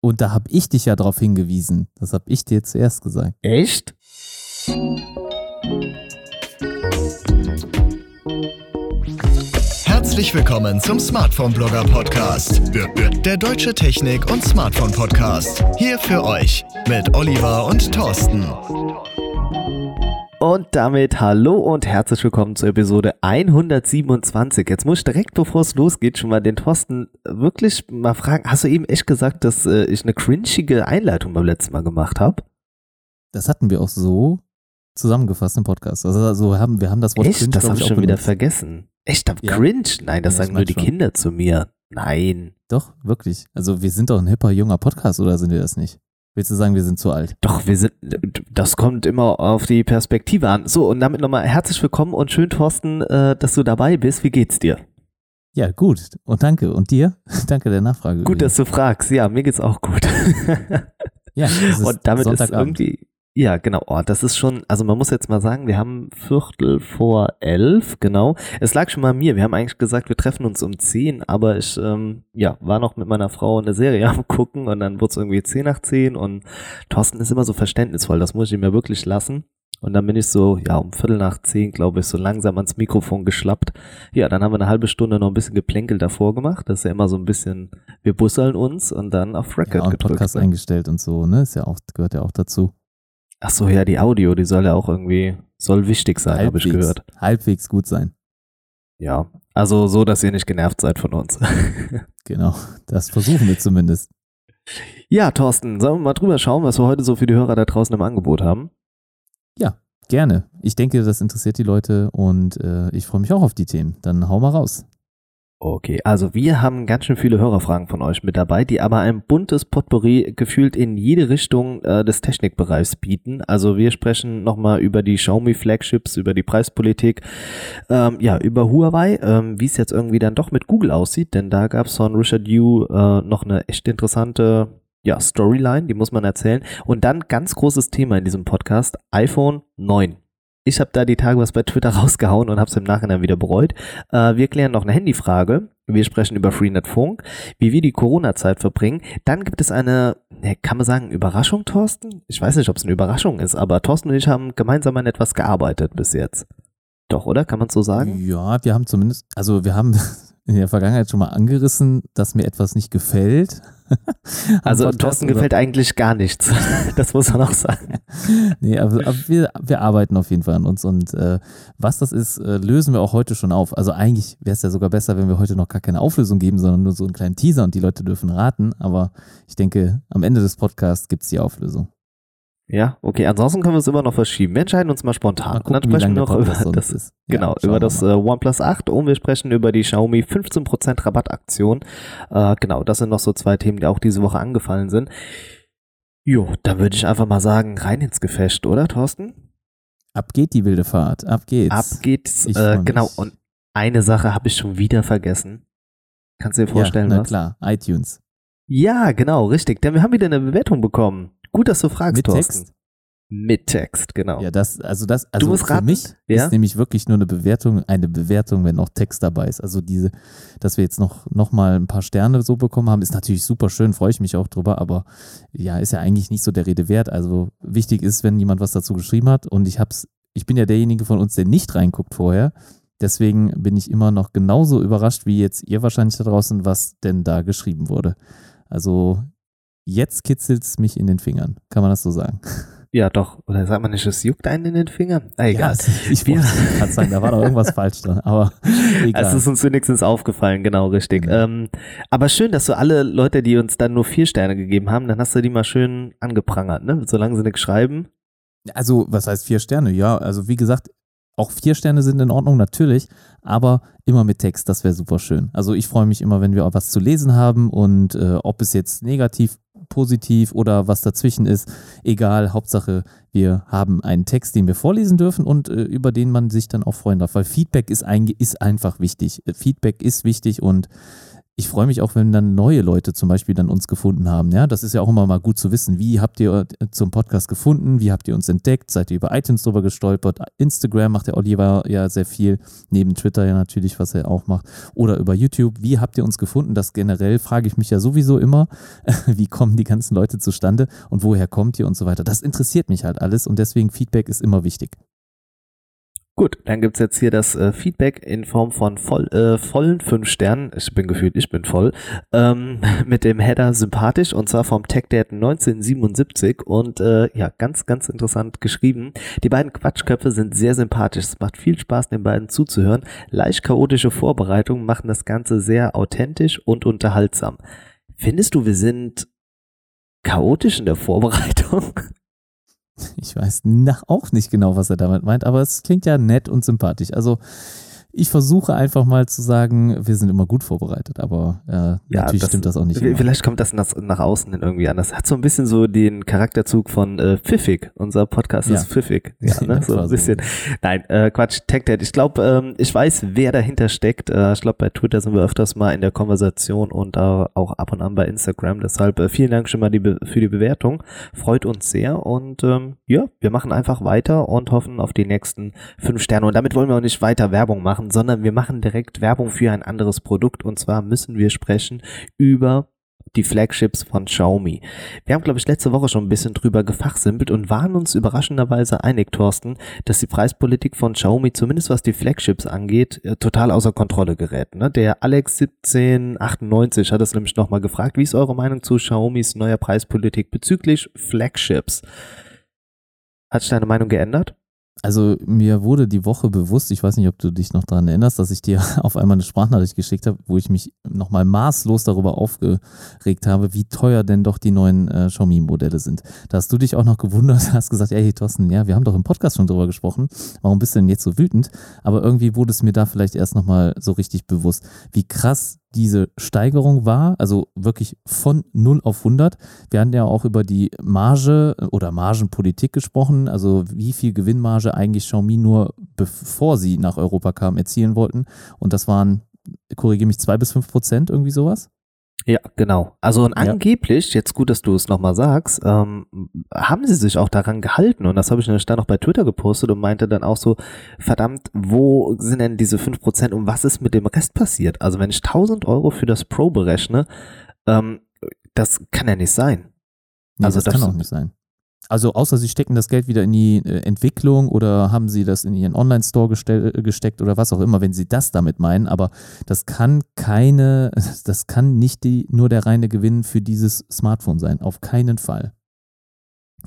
Und da habe ich dich ja darauf hingewiesen. Das habe ich dir zuerst gesagt. Echt? Herzlich willkommen zum Smartphone Blogger Podcast. Der deutsche Technik- und Smartphone Podcast. Hier für euch mit Oliver und Thorsten. Und damit hallo und herzlich willkommen zur Episode 127. Jetzt muss ich direkt, bevor es losgeht, schon mal den Thorsten wirklich mal fragen. Hast du eben echt gesagt, dass äh, ich eine cringige Einleitung beim letzten Mal gemacht habe? Das hatten wir auch so zusammengefasst im Podcast. Also, also haben, wir haben das Wort Echt? cringe, das habe ich schon wieder benutzt. vergessen. Echt? Hab Ja. cringe? Nein, das Ja, sagen nur die schon. Kinder zu mir. Nein. Doch, wirklich. Also wir sind doch ein hipper, junger Podcast, oder sind wir das nicht? Willst du sagen, wir sind zu alt? Doch, wir sind, das kommt immer auf die Perspektive an. So, und damit nochmal herzlich willkommen und schön, Thorsten, äh, dass du dabei bist. Wie geht's dir? Ja, gut. Und danke. Und dir? danke der Nachfrage. Gut, dass du fragst. Ja, mir geht's auch gut. ja, und damit ist irgendwie, ja, genau. Oh, das ist schon, also man muss jetzt mal sagen, wir haben Viertel vor elf, genau. Es lag schon mal an mir. Wir haben eigentlich gesagt, wir treffen uns um zehn, aber ich, ähm, ja, war noch mit meiner Frau eine Serie am gucken und dann wurde es irgendwie zehn nach zehn und Thorsten ist immer so verständnisvoll. Das muss ich ihm ja wirklich lassen. Und dann bin ich so, ja, um Viertel nach zehn, glaube ich, so langsam ans Mikrofon geschlappt. Ja, dann haben wir eine halbe Stunde noch ein bisschen geplänkelt davor gemacht. Das ist ja immer so ein bisschen, wir busseln uns und dann auf Record ja, gedrückt. Podcast eingestellt und so, ne? Ist ja auch, gehört ja auch dazu. Ach so, ja, die Audio, die soll ja auch irgendwie, soll wichtig sein, habe ich gehört. Halbwegs gut sein. Ja, also so, dass ihr nicht genervt seid von uns. Genau. Das versuchen wir zumindest. ja, Thorsten, sollen wir mal drüber schauen, was wir heute so für die Hörer da draußen im Angebot haben? Gerne. Ich denke, das interessiert die Leute und äh, ich freue mich auch auf die Themen. Dann hau mal raus. Okay, also wir haben ganz schön viele Hörerfragen von euch mit dabei, die aber ein buntes Potpourri gefühlt in jede Richtung äh, des Technikbereichs bieten. Also wir sprechen nochmal über die Xiaomi Flagships, über die Preispolitik, ähm, ja, über Huawei, ähm, wie es jetzt irgendwie dann doch mit Google aussieht, denn da gab es von Richard Yu äh, noch eine echt interessante ja, Storyline, die muss man erzählen. Und dann ganz großes Thema in diesem Podcast, iPhone 9. Ich habe da die Tage was bei Twitter rausgehauen und habe es im Nachhinein wieder bereut. Äh, wir klären noch eine Handyfrage. Wir sprechen über Freenet Funk, wie wir die Corona-Zeit verbringen. Dann gibt es eine, ne, kann man sagen, Überraschung, Thorsten? Ich weiß nicht, ob es eine Überraschung ist, aber Thorsten und ich haben gemeinsam an etwas gearbeitet bis jetzt. Doch, oder? Kann man so sagen? Ja, wir haben zumindest, also wir haben in der Vergangenheit schon mal angerissen, dass mir etwas nicht gefällt. Also Thorsten gefällt eigentlich gar nichts. das muss man auch sagen. Nee, aber, aber wir, wir arbeiten auf jeden Fall an uns und äh, was das ist, äh, lösen wir auch heute schon auf. Also eigentlich wäre es ja sogar besser, wenn wir heute noch gar keine Auflösung geben, sondern nur so einen kleinen Teaser und die Leute dürfen raten. Aber ich denke, am Ende des Podcasts gibt es die Auflösung. Ja, okay. Ansonsten können wir es immer noch verschieben. Wir entscheiden uns mal spontan. Mal und dann gucken, sprechen wir noch über das, ist. Genau, Ja, über das äh, OnePlus 8 und wir sprechen über die Xiaomi 15% Rabattaktion. Äh, genau, das sind noch so zwei Themen, die auch diese Woche angefallen sind. Jo, dann würde ich einfach mal sagen, rein ins Gefecht, oder Thorsten? Ab geht die wilde Fahrt, ab geht's. Ab geht's. Äh, genau, und eine Sache habe ich schon wieder vergessen. Kannst du dir vorstellen, ja, na was? klar, iTunes. Ja, genau, richtig. Denn wir haben wieder eine Bewertung bekommen. Gut, dass du fragst, Mit Thorsten. Text? Mit Text, genau. Ja, das, also das, also für raten? mich Ja? ist nämlich wirklich nur eine Bewertung, eine Bewertung, wenn noch Text dabei ist. Also diese, dass wir jetzt noch, noch mal ein paar Sterne so bekommen haben, ist natürlich super schön, freue ich mich auch drüber, aber ja, ist ja eigentlich nicht so der Rede wert. Also wichtig ist, wenn jemand was dazu geschrieben hat und ich hab's, ich bin ja derjenige von uns, der nicht reinguckt vorher. Deswegen bin ich immer noch genauso überrascht wie jetzt ihr wahrscheinlich da draußen, was denn da geschrieben wurde. Also jetzt kitzelt's mich in den Fingern. Kann man das so sagen? Ja, doch. Oder sagt man nicht, es juckt einen in den Fingern? Ah, egal. Ja, ich wollte gerade sagen, da war doch irgendwas falsch dran, aber egal. Es ist uns wenigstens aufgefallen, genau, richtig. Mhm. Ähm, aber schön, dass du alle Leute, die uns dann nur vier Sterne gegeben haben, dann hast du die mal schön angeprangert, ne? Solange sie nichts schreiben. Also, was heißt vier Sterne? Ja, also wie gesagt, auch vier Sterne sind in Ordnung, natürlich, aber immer mit Text, das wäre super schön. Also ich freue mich immer, wenn wir auch was zu lesen haben und äh, ob es jetzt negativ, positiv oder was dazwischen ist, egal, Hauptsache wir haben einen Text, den wir vorlesen dürfen und äh, über den man sich dann auch freuen darf, weil Feedback ist, ein, ist einfach wichtig. Äh, Feedback ist wichtig und ich freue mich auch, wenn dann neue Leute zum Beispiel dann uns gefunden haben. Ja, das ist ja auch immer mal gut zu wissen. Wie habt ihr äh, zum Podcast gefunden? Wie habt ihr uns entdeckt? Seid ihr über iTunes drüber gestolpert? Instagram macht der Oliver ja sehr viel, neben Twitter ja natürlich, was er auch macht. Oder über YouTube. Wie habt ihr uns gefunden? Das generell frage ich mich ja sowieso immer. Wie kommen die ganzen Leute zustande und woher kommt ihr und so weiter? Das interessiert mich halt alles und deswegen Feedback ist immer wichtig. Gut, dann gibt's jetzt hier das äh, Feedback in Form von voll, äh, vollen fünf Sternen. Ich bin gefühlt, ich bin voll. Ähm, mit dem Header sympathisch und zwar vom TechDad 1977 und äh, ja, ganz, ganz interessant geschrieben. Die beiden Quatschköpfe sind sehr sympathisch. Es macht viel Spaß, den beiden zuzuhören. Leicht chaotische Vorbereitungen machen das Ganze sehr authentisch und unterhaltsam. Findest du, wir sind chaotisch in der Vorbereitung? Ich weiß auch nicht genau, was er damit meint, aber es klingt ja nett und sympathisch. Also ich versuche einfach mal zu sagen, wir sind immer gut vorbereitet, aber äh, ja, natürlich das, stimmt das auch nicht. Immer. Vielleicht kommt das nach, nach außen hin irgendwie anders. Hat so ein bisschen so den Charakterzug von äh, Pfiffig. Unser Podcast ja. ist Pfiffig. Ja, ne? so ein bisschen. So. Nein, äh, Quatsch, TechDad. Ich glaube, ähm, ich weiß, wer dahinter steckt. Äh, ich glaube, bei Twitter sind wir öfters mal in der Konversation und äh, auch ab und an bei Instagram. Deshalb äh, vielen Dank schon mal die für die Bewertung. Freut uns sehr und ähm, ja, wir machen einfach weiter und hoffen auf die nächsten fünf Sterne. Und damit wollen wir auch nicht weiter Werbung machen machen, sondern wir machen direkt Werbung für ein anderes Produkt und zwar müssen wir sprechen über die Flagships von Xiaomi. Wir haben, glaube ich, letzte Woche schon ein bisschen drüber gefachsimpelt und waren uns überraschenderweise einig, Thorsten, dass die Preispolitik von Xiaomi, zumindest was die Flagships angeht, äh, total außer Kontrolle gerät. Ne? Der Alex 1798 hat es nämlich nochmal gefragt, wie ist eure Meinung zu Xiaomis neuer Preispolitik bezüglich Flagships? Hat sich deine Meinung geändert? Also mir wurde die Woche bewusst, ich weiß nicht, ob du dich noch daran erinnerst, dass ich dir auf einmal eine Sprachnachricht geschickt habe, wo ich mich nochmal maßlos darüber aufgeregt habe, wie teuer denn doch die neuen äh, Xiaomi-Modelle sind. Da hast du dich auch noch gewundert, hast gesagt, ey Thorsten, ja, wir haben doch im Podcast schon drüber gesprochen, warum bist du denn jetzt so wütend? Aber irgendwie wurde es mir da vielleicht erst nochmal so richtig bewusst, wie krass diese Steigerung war, also wirklich von 0 auf 100. Wir hatten ja auch über die Marge oder Margenpolitik gesprochen, also wie viel Gewinnmarge eigentlich Xiaomi nur bevor sie nach Europa kamen erzielen wollten. Und das waren, korrigiere mich, 2 bis 5 Prozent, irgendwie sowas? Ja, genau. Also und angeblich, jetzt gut, dass du es nochmal sagst, ähm, haben sie sich auch daran gehalten und das habe ich nämlich dann noch bei Twitter gepostet und meinte dann auch so, verdammt, wo sind denn diese fünf Prozent und was ist mit dem Rest passiert? Also wenn ich 1000 Euro für das Pro berechne, ähm, das kann ja nicht sein. Nee, also das, das kann auch nicht sein. Also außer sie stecken das Geld wieder in die äh, Entwicklung oder haben sie das in ihren Online-Store äh, gesteckt oder was auch immer, wenn sie das damit meinen. Aber das kann keine, das kann nicht die, nur der reine Gewinn für dieses Smartphone sein. Auf keinen Fall.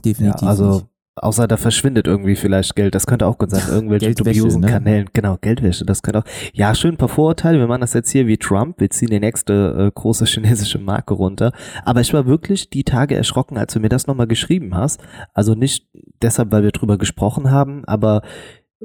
Definitiv. Ja, also nicht. Außer da verschwindet irgendwie vielleicht Geld. Das könnte auch gut sein. Irgendwelche dubiosen ne? Kanälen. Genau, Geldwäsche. Das könnte auch. Ja, schön ein paar Vorurteile. Wir machen das jetzt hier wie Trump. Wir ziehen die nächste äh, große chinesische Marke runter. Aber ich war wirklich die Tage erschrocken, als du mir das nochmal geschrieben hast. Also nicht deshalb, weil wir drüber gesprochen haben, aber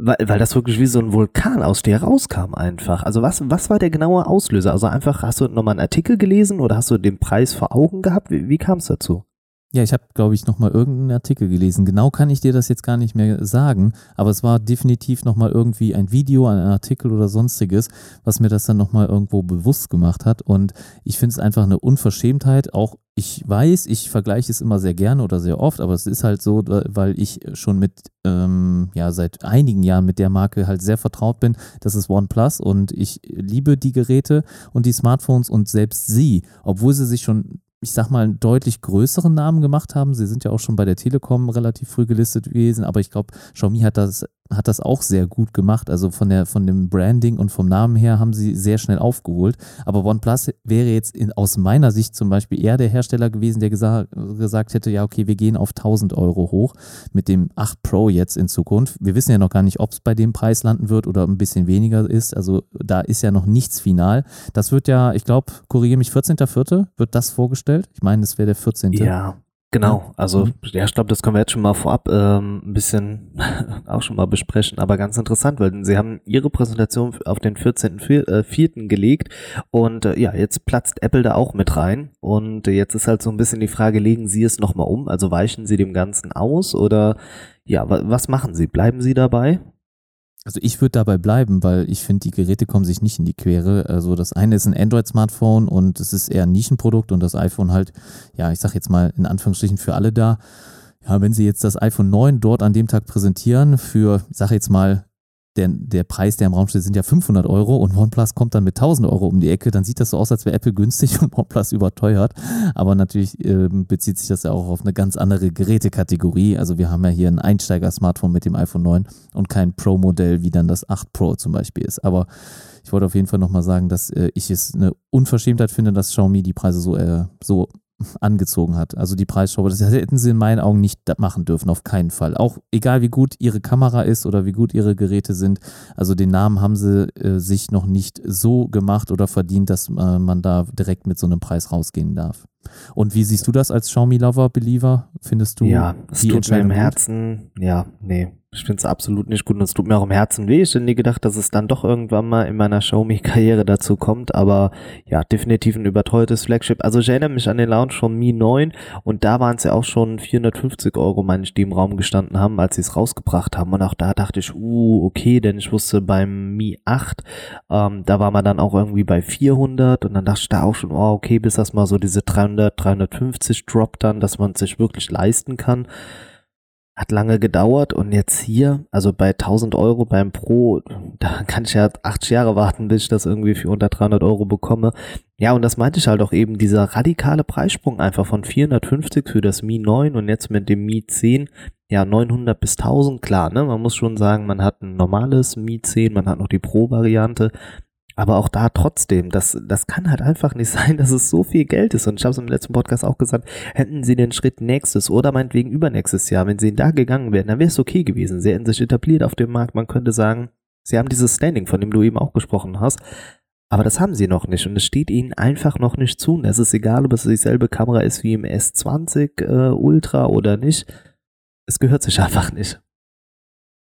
weil, weil das wirklich wie so ein Vulkan aus dir rauskam einfach. Also was, was war der genaue Auslöser? Also einfach, hast du nochmal einen Artikel gelesen oder hast du den Preis vor Augen gehabt? Wie, wie kam es dazu? Ja, ich habe, glaube ich, nochmal irgendeinen Artikel gelesen. Genau kann ich dir das jetzt gar nicht mehr sagen, aber es war definitiv nochmal irgendwie ein Video, ein Artikel oder sonstiges, was mir das dann nochmal irgendwo bewusst gemacht hat. Und ich finde es einfach eine Unverschämtheit. Auch ich weiß, ich vergleiche es immer sehr gerne oder sehr oft, aber es ist halt so, weil ich schon mit, ähm, ja, seit einigen Jahren mit der Marke halt sehr vertraut bin. Das ist OnePlus und ich liebe die Geräte und die Smartphones und selbst sie, obwohl sie sich schon ich sag mal, deutlich größeren Namen gemacht haben. Sie sind ja auch schon bei der Telekom relativ früh gelistet gewesen, aber ich glaube, Xiaomi hat das hat das auch sehr gut gemacht. Also von, der, von dem Branding und vom Namen her haben sie sehr schnell aufgeholt. Aber OnePlus wäre jetzt in, aus meiner Sicht zum Beispiel eher der Hersteller gewesen, der gesagt, gesagt hätte, ja, okay, wir gehen auf 1000 Euro hoch mit dem 8 Pro jetzt in Zukunft. Wir wissen ja noch gar nicht, ob es bei dem Preis landen wird oder ein bisschen weniger ist. Also da ist ja noch nichts final. Das wird ja, ich glaube, korrigiere mich, 14.04. wird das vorgestellt. Ich meine, das wäre der 14. Ja, Genau, also mhm. ja, ich glaube, das können wir jetzt schon mal vorab ähm, ein bisschen auch schon mal besprechen, aber ganz interessant, weil sie haben ihre Präsentation auf den 14.04. Äh, gelegt und äh, ja, jetzt platzt Apple da auch mit rein und jetzt ist halt so ein bisschen die Frage, legen sie es nochmal um, also weichen sie dem Ganzen aus oder ja, was machen sie? Bleiben sie dabei? Also ich würde dabei bleiben, weil ich finde, die Geräte kommen sich nicht in die Quere. Also das eine ist ein Android-Smartphone und es ist eher ein Nischenprodukt und das iPhone halt, ja, ich sag jetzt mal in Anführungsstrichen für alle da. Ja, wenn sie jetzt das iPhone 9 dort an dem Tag präsentieren für, ich sag jetzt mal der, der Preis, der im Raum steht, sind ja 500 Euro und OnePlus kommt dann mit 1000 Euro um die Ecke, dann sieht das so aus, als wäre Apple günstig und OnePlus überteuert. Aber natürlich äh, bezieht sich das ja auch auf eine ganz andere Gerätekategorie. Also wir haben ja hier ein Einsteiger-Smartphone mit dem iPhone 9 und kein Pro-Modell, wie dann das 8 Pro zum Beispiel ist. Aber ich wollte auf jeden Fall nochmal sagen, dass äh, ich es eine Unverschämtheit finde, dass Xiaomi die Preise so, äh, so angezogen hat. Also die Preisschraube, das hätten sie in meinen Augen nicht machen dürfen, auf keinen Fall. Auch egal wie gut ihre Kamera ist oder wie gut ihre Geräte sind. Also den Namen haben sie äh, sich noch nicht so gemacht oder verdient, dass äh, man da direkt mit so einem Preis rausgehen darf. Und wie siehst du das als Xiaomi-Lover, Believer? Findest du ja, es die tut mir im Herzen, ja, nee, ich finde es absolut nicht gut und es tut mir auch im Herzen weh. Ich hätte nie gedacht, dass es dann doch irgendwann mal in meiner Xiaomi-Karriere dazu kommt, aber ja, definitiv ein überteuertes Flagship. Also ich erinnere mich an den Launch von Mi 9 und da waren es ja auch schon 450 Euro, meine ich, die im Raum gestanden haben, als sie es rausgebracht haben. Und auch da dachte ich, uh, okay, denn ich wusste beim Mi 8, ähm, da war man dann auch irgendwie bei 400 und dann dachte ich da auch schon, oh, okay, bis das mal so diese 300, 350 droppt dann, dass man sich wirklich leisten kann. Hat lange gedauert und jetzt hier, also bei 1000 Euro beim Pro, da kann ich ja 80 Jahre warten, bis ich das irgendwie für unter 300 Euro bekomme. Ja, und das meinte ich halt auch eben, dieser radikale Preissprung einfach von 450 für das Mi 9 und jetzt mit dem Mi 10, ja, 900 bis 1000, klar, ne, man muss schon sagen, man hat ein normales Mi 10, man hat noch die Pro-Variante, aber auch da trotzdem, das, das kann halt einfach nicht sein, dass es so viel Geld ist. Und ich habe es im letzten Podcast auch gesagt, hätten sie den Schritt nächstes oder meinetwegen übernächstes Jahr, wenn sie ihn da gegangen wären, dann wäre es okay gewesen. Sie hätten sich etabliert auf dem Markt. Man könnte sagen, sie haben dieses Standing, von dem du eben auch gesprochen hast. Aber das haben sie noch nicht und es steht ihnen einfach noch nicht zu. Und es ist egal, ob es dieselbe Kamera ist wie im S20 äh, Ultra oder nicht. Es gehört sich einfach nicht.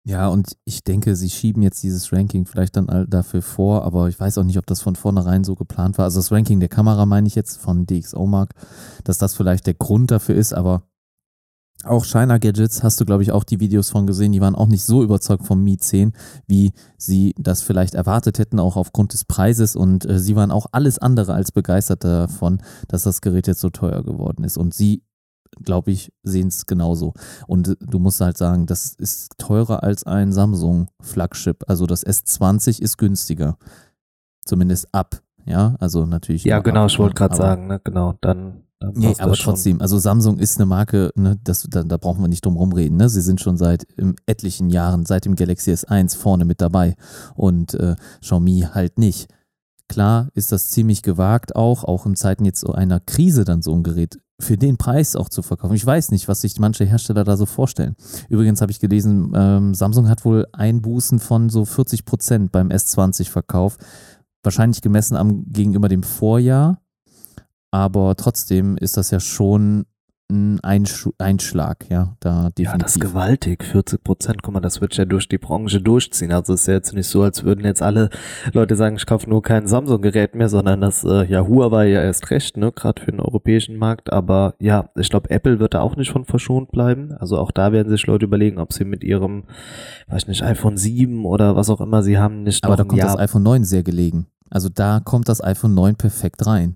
Ja, und ich denke, sie schieben jetzt dieses Ranking vielleicht dann dafür vor, aber ich weiß auch nicht, ob das von vornherein so geplant war. Also das Ranking der Kamera meine ich jetzt von DxO Mark, dass das vielleicht der Grund dafür ist, aber auch China Gadgets hast du, glaube ich, auch die Videos von gesehen. Die waren auch nicht so überzeugt vom Mi 10, wie sie das vielleicht erwartet hätten, auch aufgrund des Preises. Und äh, sie waren auch alles andere als begeistert davon, dass das Gerät jetzt so teuer geworden ist. Und sie glaube ich, sehen es genauso. Und du musst halt sagen, das ist teurer als ein Samsung-Flagship. Also das S20 ist günstiger. Zumindest ab. Ja, also natürlich. Ja, genau, ab, ich wollte gerade sagen, ne? genau, dann. dann nee, aber trotzdem, also Samsung ist eine Marke, ne, das, da, da brauchen wir nicht drum rumreden, ne? Sie sind schon seit etlichen Jahren, seit dem Galaxy S1 vorne mit dabei und äh, Xiaomi halt nicht. Klar ist das ziemlich gewagt auch, auch in Zeiten jetzt so einer Krise dann so ein Gerät für den Preis auch zu verkaufen. Ich weiß nicht, was sich manche Hersteller da so vorstellen. Übrigens habe ich gelesen, ähm, Samsung hat wohl Einbußen von so 40 Prozent beim S20-Verkauf. Wahrscheinlich gemessen am, gegenüber dem Vorjahr. Aber trotzdem ist das ja schon ein Einschlag, ja, da definitiv. Ja, das ist gewaltig, 40 Prozent, guck mal, das wird ja durch die Branche durchziehen, also es ist ja jetzt nicht so, als würden jetzt alle Leute sagen, ich kaufe nur kein Samsung-Gerät mehr, sondern das, äh, ja, Huawei ja erst recht, ne, gerade für den europäischen Markt, aber ja, ich glaube, Apple wird da auch nicht von verschont bleiben, also auch da werden sich Leute überlegen, ob sie mit ihrem, weiß nicht, iPhone 7 oder was auch immer sie haben, nicht Aber da kommt Jahr das iPhone 9 sehr gelegen, also da kommt das iPhone 9 perfekt rein.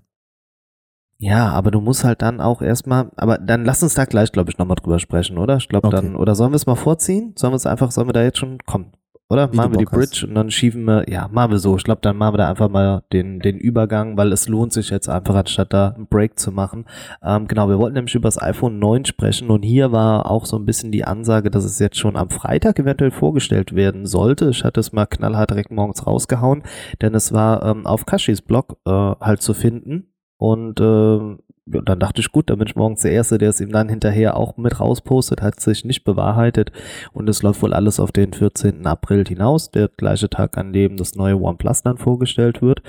Ja, aber du musst halt dann auch erstmal, aber dann lass uns da gleich, glaube ich, nochmal drüber sprechen, oder? Ich glaube okay. dann, oder sollen wir es mal vorziehen? Sollen wir es einfach, sollen wir da jetzt schon, komm, oder? Wie machen wir die Bridge hast. und dann schieben wir, ja, machen wir so. Ich glaube, dann machen wir da einfach mal den, den Übergang, weil es lohnt sich jetzt einfach, anstatt da einen Break zu machen. Ähm, genau, wir wollten nämlich über das iPhone 9 sprechen und hier war auch so ein bisschen die Ansage, dass es jetzt schon am Freitag eventuell vorgestellt werden sollte. Ich hatte es mal knallhart direkt morgens rausgehauen, denn es war ähm, auf Kashis Blog äh, halt zu finden und äh, dann dachte ich, gut, dann bin ich morgens der Erste, der es ihm dann hinterher auch mit rauspostet, hat sich nicht bewahrheitet und es läuft wohl alles auf den 14. April hinaus, der gleiche Tag, an dem das neue OnePlus dann vorgestellt wird.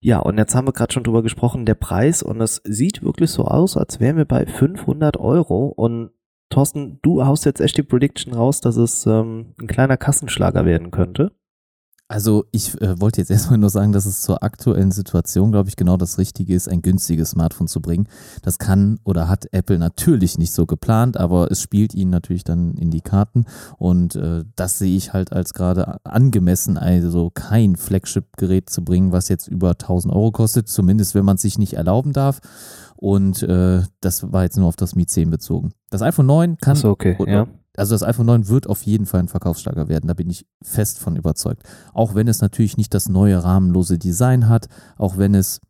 Ja, und jetzt haben wir gerade schon drüber gesprochen, der Preis und es sieht wirklich so aus, als wären wir bei 500 Euro und Thorsten, du haust jetzt echt die Prediction raus, dass es ähm, ein kleiner Kassenschlager werden könnte. Also ich äh, wollte jetzt erstmal nur sagen, dass es zur aktuellen Situation, glaube ich, genau das Richtige ist, ein günstiges Smartphone zu bringen. Das kann oder hat Apple natürlich nicht so geplant, aber es spielt ihnen natürlich dann in die Karten und äh, das sehe ich halt als gerade angemessen, also kein Flagship-Gerät zu bringen, was jetzt über 1000 Euro kostet, zumindest wenn man es sich nicht erlauben darf. Und äh, das war jetzt nur auf das Mi 10 bezogen. Das iPhone 9 kann, Achso, okay, ja also das iPhone 9 wird auf jeden Fall ein Verkaufssteiger werden, da bin ich fest von überzeugt. Auch wenn es natürlich nicht das neue rahmenlose Design hat, auch wenn es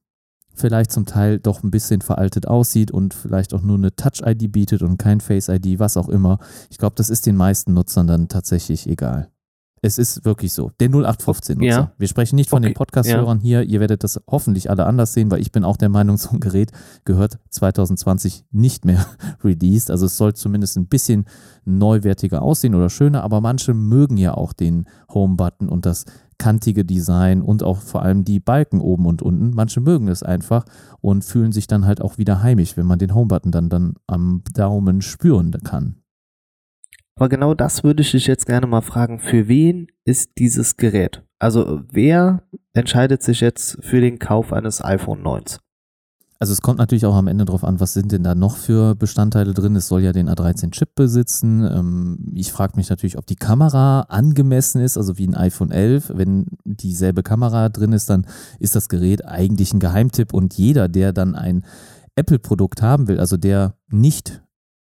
vielleicht zum Teil doch ein bisschen veraltet aussieht und vielleicht auch nur eine Touch-ID bietet und kein Face-ID, was auch immer. Ich glaube, das ist den meisten Nutzern dann tatsächlich egal. Es ist wirklich so. Der 0815-Nutzer. Ja. Wir sprechen nicht von okay. den Podcast-Hörern ja. hier. Ihr werdet das hoffentlich alle anders sehen, weil ich bin auch der Meinung, so ein Gerät gehört 2020 nicht mehr released. Also es soll zumindest ein bisschen neuwertiger aussehen oder schöner, aber manche mögen ja auch den Home-Button und das kantige Design und auch vor allem die Balken oben und unten. Manche mögen es einfach und fühlen sich dann halt auch wieder heimisch, wenn man den Home-Button dann, dann am Daumen spüren kann. Aber genau das würde ich dich jetzt gerne mal fragen. Für wen ist dieses Gerät? Also wer entscheidet sich jetzt für den Kauf eines iPhone 9? Also es kommt natürlich auch am Ende drauf an, was sind denn da noch für Bestandteile drin. Es soll ja den A13-Chip besitzen. Ähm, ich frage mich natürlich, ob die Kamera angemessen ist, also wie ein iPhone 11. Wenn dieselbe Kamera drin ist, dann ist das Gerät eigentlich ein Geheimtipp und jeder, der dann ein Apple-Produkt haben will, also der nicht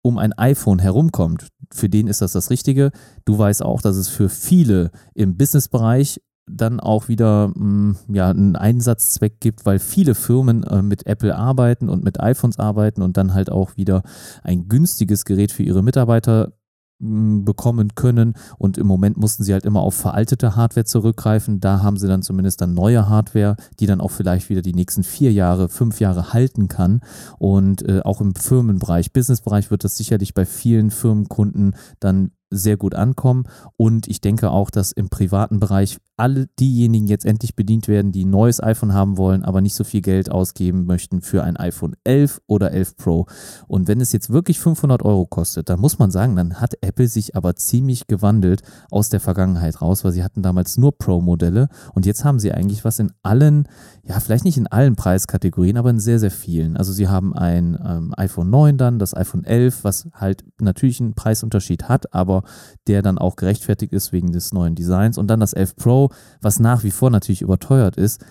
um ein iPhone herumkommt, für den ist das das Richtige. Du weißt auch, dass es für viele im Businessbereich dann auch wieder mh, mm, ja, einen Einsatzzweck gibt, weil viele Firmen äh, mit Apple arbeiten und mit iPhones arbeiten und dann halt auch wieder ein günstiges Gerät für ihre Mitarbeiter bekommen können und im Moment mussten sie halt immer auf veraltete Hardware zurückgreifen. Da haben sie dann zumindest dann neue Hardware, die dann auch vielleicht wieder die nächsten vier Jahre, fünf Jahre halten kann. Und äh, auch im Firmenbereich, Businessbereich wird das sicherlich bei vielen Firmenkunden dann sehr gut ankommen. Und ich denke auch, dass im privaten Bereich alle diejenigen jetzt endlich bedient werden, die ein neues iPhone haben wollen, aber nicht so viel Geld ausgeben möchten für ein iPhone 11 oder 11 Pro. Und wenn es jetzt wirklich 500 Euro kostet, dann muss man sagen, dann hat Apple sich aber ziemlich gewandelt aus der Vergangenheit raus, weil sie hatten damals nur Pro-Modelle und jetzt haben sie eigentlich was in allen, ja, vielleicht nicht in allen Preiskategorien, aber in sehr, sehr vielen. Also sie haben ein ähm, iPhone 9 dann, das iPhone 11, was halt natürlich einen Preisunterschied hat, aber der dann auch gerechtfertigt ist wegen des neuen Designs. Und dann das 11 Pro, was nach wie vor natürlich überteuert ist,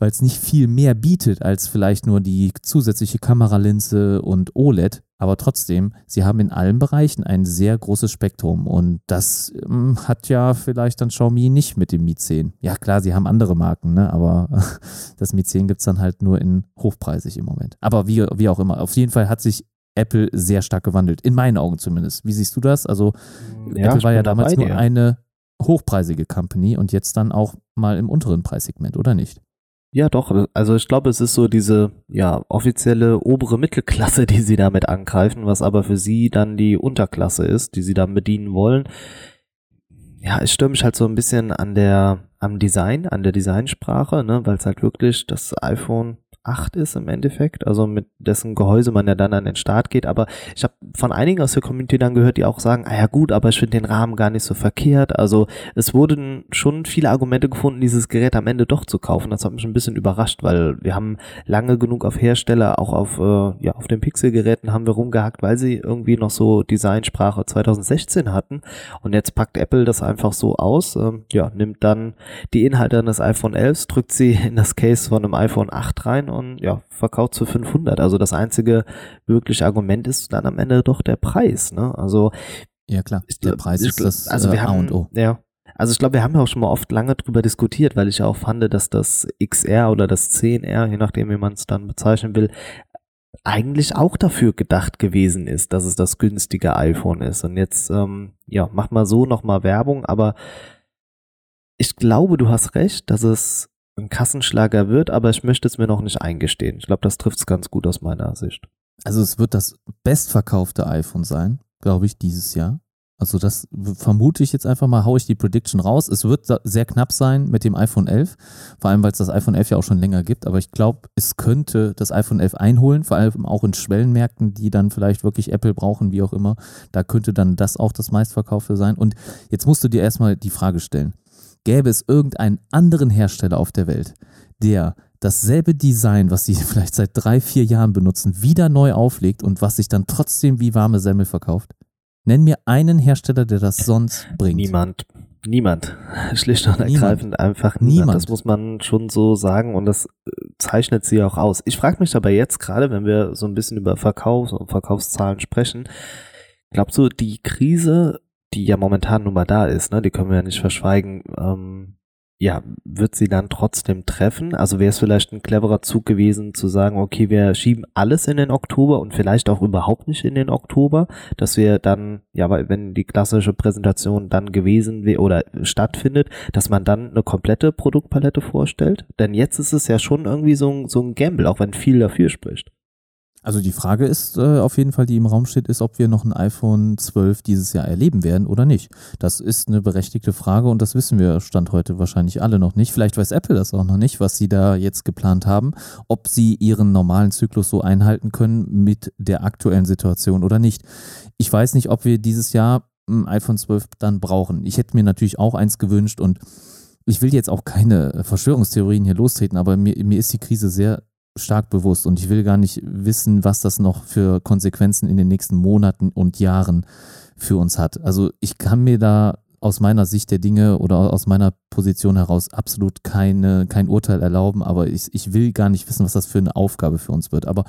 weil es nicht viel mehr bietet als vielleicht nur die zusätzliche Kameralinse und OLED. Aber trotzdem, sie haben in allen Bereichen ein sehr großes Spektrum und das ähm, hat ja vielleicht dann Xiaomi nicht mit dem Mi 10. Ja klar, sie haben andere Marken, ne? aber das Mi 10 gibt es dann halt nur in hochpreisig im Moment. Aber wie, wie auch immer, auf jeden Fall hat sich Apple sehr stark gewandelt. In meinen Augen zumindest. Wie siehst du das? Also, ja, Apple war ja damals nur eine hochpreisige Company und jetzt dann auch mal im unteren Preissegment, oder nicht? Ja, doch. Also ich glaube, es ist so diese ja offizielle obere Mittelklasse, die sie damit angreifen, was aber für sie dann die Unterklasse ist, die sie dann bedienen wollen. Ja, ich störe mich halt so ein bisschen an der am Design, an der Designsprache, ne, weil es halt wirklich das iPhone 8 ist im Endeffekt, also mit dessen Gehäuse man ja dann an den Start geht. Aber ich habe von einigen aus der Community dann gehört, die auch sagen, ah ja gut, aber ich finde den Rahmen gar nicht so verkehrt. Also es wurden schon viele Argumente gefunden, dieses Gerät am Ende doch zu kaufen. Das hat mich ein bisschen überrascht, weil wir haben lange genug auf Hersteller, auch auf, äh, ja, auf den Pixel-Geräten haben wir rumgehackt, weil sie irgendwie noch so Designsprache 2016 hatten. Und jetzt packt Apple das einfach so aus, ähm, ja, nimmt dann die Inhalte eines iPhone 11, drückt sie in das Case von einem iPhone 8 rein und ja, verkauft für 500. Also das einzige wirkliche Argument ist dann am Ende doch der Preis. Ne? Also ja klar, der Preis ist das also wir äh, A und O. Ja, also ich glaube, wir haben ja auch schon mal oft lange drüber diskutiert, weil ich ja auch fand, dass das XR oder das 10R, je nachdem wie man es dann bezeichnen will, eigentlich auch dafür gedacht gewesen ist, dass es das günstige iPhone ist. Und jetzt, ähm, ja, macht mal so nochmal Werbung, aber ich glaube, du hast recht, dass es ein Kassenschlager wird, aber ich möchte es mir noch nicht eingestehen. Ich glaube, das trifft es ganz gut aus meiner Sicht. Also es wird das bestverkaufte iPhone sein, glaube ich, dieses Jahr. Also das vermute ich jetzt einfach mal, haue ich die Prediction raus. Es wird sehr knapp sein mit dem iPhone 11, vor allem weil es das iPhone 11 ja auch schon länger gibt. Aber ich glaube, es könnte das iPhone 11 einholen, vor allem auch in Schwellenmärkten, die dann vielleicht wirklich Apple brauchen, wie auch immer. Da könnte dann das auch das meistverkaufte sein. Und jetzt musst du dir erstmal die Frage stellen, gäbe es irgendeinen anderen Hersteller auf der Welt, der dasselbe Design, was sie vielleicht seit drei, vier Jahren benutzen, wieder neu auflegt und was sich dann trotzdem wie warme Semmel verkauft? Nenn mir einen Hersteller, der das sonst bringt. Niemand. Niemand. Schlicht und ergreifend einfach niemand. niemand. Das muss man schon so sagen und das äh, zeichnet sie auch aus. Ich frage mich aber jetzt gerade, wenn wir so ein bisschen über Verkaufs- und Verkaufszahlen sprechen, glaubst du, die Krise, die ja momentan nun mal da ist, ne, die können wir ja nicht verschweigen, ähm, ja, wird sie dann trotzdem treffen? Also wäre es vielleicht ein cleverer Zug gewesen zu sagen, okay, wir schieben alles in den Oktober und vielleicht auch überhaupt nicht in den Oktober, dass wir dann, ja, wenn die klassische Präsentation dann gewesen wäre oder stattfindet, dass man dann eine komplette Produktpalette vorstellt? Denn jetzt ist es ja schon irgendwie so ein, so ein Gamble, auch wenn viel dafür spricht. Also die Frage ist äh, auf jeden Fall, die im Raum steht, ist, ob wir noch ein iPhone 12 dieses Jahr erleben werden oder nicht. Das ist eine berechtigte Frage und das wissen wir Stand heute wahrscheinlich alle noch nicht. Vielleicht weiß Apple das auch noch nicht, was sie da jetzt geplant haben, ob sie ihren normalen Zyklus so einhalten können mit der aktuellen Situation oder nicht. Ich weiß nicht, ob wir dieses Jahr ein iPhone 12 dann brauchen. Ich hätte mir natürlich auch eins gewünscht und ich will jetzt auch keine Verschwörungstheorien hier lostreten, aber mir, mir ist die Krise sehr stark bewusst und ich will gar nicht wissen, was das noch für Konsequenzen in den nächsten Monaten und Jahren für uns hat. Also ich kann mir da aus meiner Sicht der Dinge oder aus meiner Position heraus absolut keine, kein Urteil erlauben, aber ich, ich will gar nicht wissen, was das für eine Aufgabe für uns wird. Aber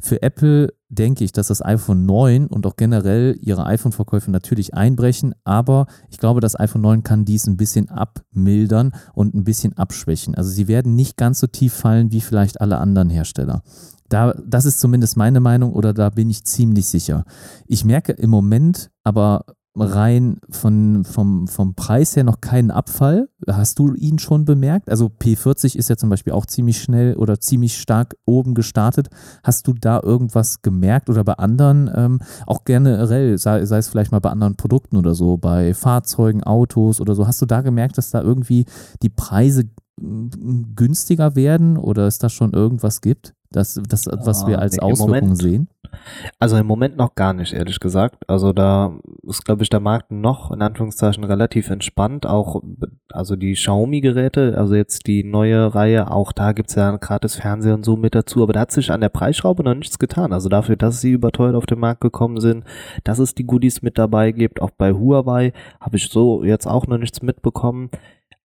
für Apple denke ich, dass das iPhone 9 und auch generell ihre iPhone-Verkäufe natürlich einbrechen, aber ich glaube, das iPhone 9 kann dies ein bisschen abmildern und ein bisschen abschwächen. Also sie werden nicht ganz so tief fallen wie vielleicht alle anderen Hersteller. Da, das ist zumindest meine Meinung oder da bin ich ziemlich sicher. Ich merke im Moment aber rein von, vom, vom Preis her noch keinen Abfall. Hast du ihn schon bemerkt? Also P40 ist ja zum Beispiel auch ziemlich schnell oder ziemlich stark oben gestartet. Hast du da irgendwas gemerkt oder bei anderen, ähm, auch generell, sei, sei es vielleicht mal bei anderen Produkten oder so, bei Fahrzeugen, Autos oder so, hast du da gemerkt, dass da irgendwie die Preise günstiger werden oder es da schon irgendwas gibt, das, das was wir als Auswirkung sehen? Also im Moment noch gar nicht, ehrlich gesagt. Also da ist, glaube ich, der Markt noch in Anführungszeichen relativ entspannt. Auch also die Xiaomi-Geräte, also jetzt die neue Reihe, auch da gibt's ja ein gratis Fernseher und so mit dazu, aber da hat sich an der Preisschraube noch nichts getan. Also dafür, dass sie überteuert auf den Markt gekommen sind, dass es die Goodies mit dabei gibt, auch bei Huawei, habe ich so jetzt auch noch nichts mitbekommen.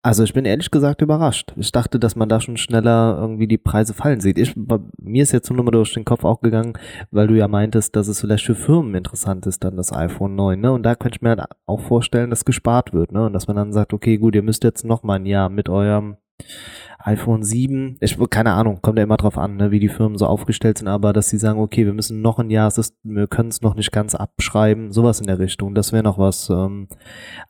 Also ich bin ehrlich gesagt überrascht. Ich dachte, dass man da schon schneller irgendwie die Preise fallen sieht. Ich, mir ist jetzt nur mal durch den Kopf auch gegangen, weil du ja meintest, dass es vielleicht für Firmen interessant ist, dann das iPhone 9. Ne? Und da könnte ich mir halt auch vorstellen, dass gespart wird. Ne? Und dass man dann sagt, okay, gut, ihr müsst jetzt noch mal ein Jahr mit eurem iPhone 7, ich, keine Ahnung, kommt ja immer drauf an, ne, wie die Firmen so aufgestellt sind, aber dass sie sagen, okay, wir müssen noch ein Jahr, es ist, wir können es noch nicht ganz abschreiben, sowas in der Richtung, das wäre noch was. Ähm,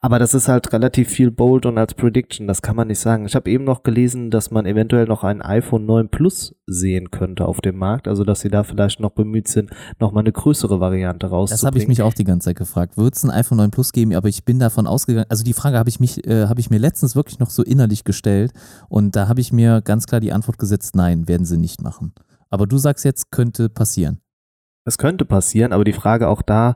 aber das ist halt relativ viel bold und als Prediction, das kann man nicht sagen. Ich habe eben noch gelesen, dass man eventuell noch ein iPhone 9 Plus sehen könnte auf dem Markt, also dass sie da vielleicht noch bemüht sind, noch mal eine größere Variante rauszubringen. Das habe ich mich auch die ganze Zeit gefragt. Wird es ein iPhone 9 Plus geben? Aber ich bin davon ausgegangen, also die Frage habe ich mich, äh, habe ich mir letztens wirklich noch so innerlich gestellt und da habe ich mir ganz klar die Antwort gesetzt, nein, werden sie nicht machen. Aber du sagst jetzt, könnte passieren. Es könnte passieren, aber die Frage auch da,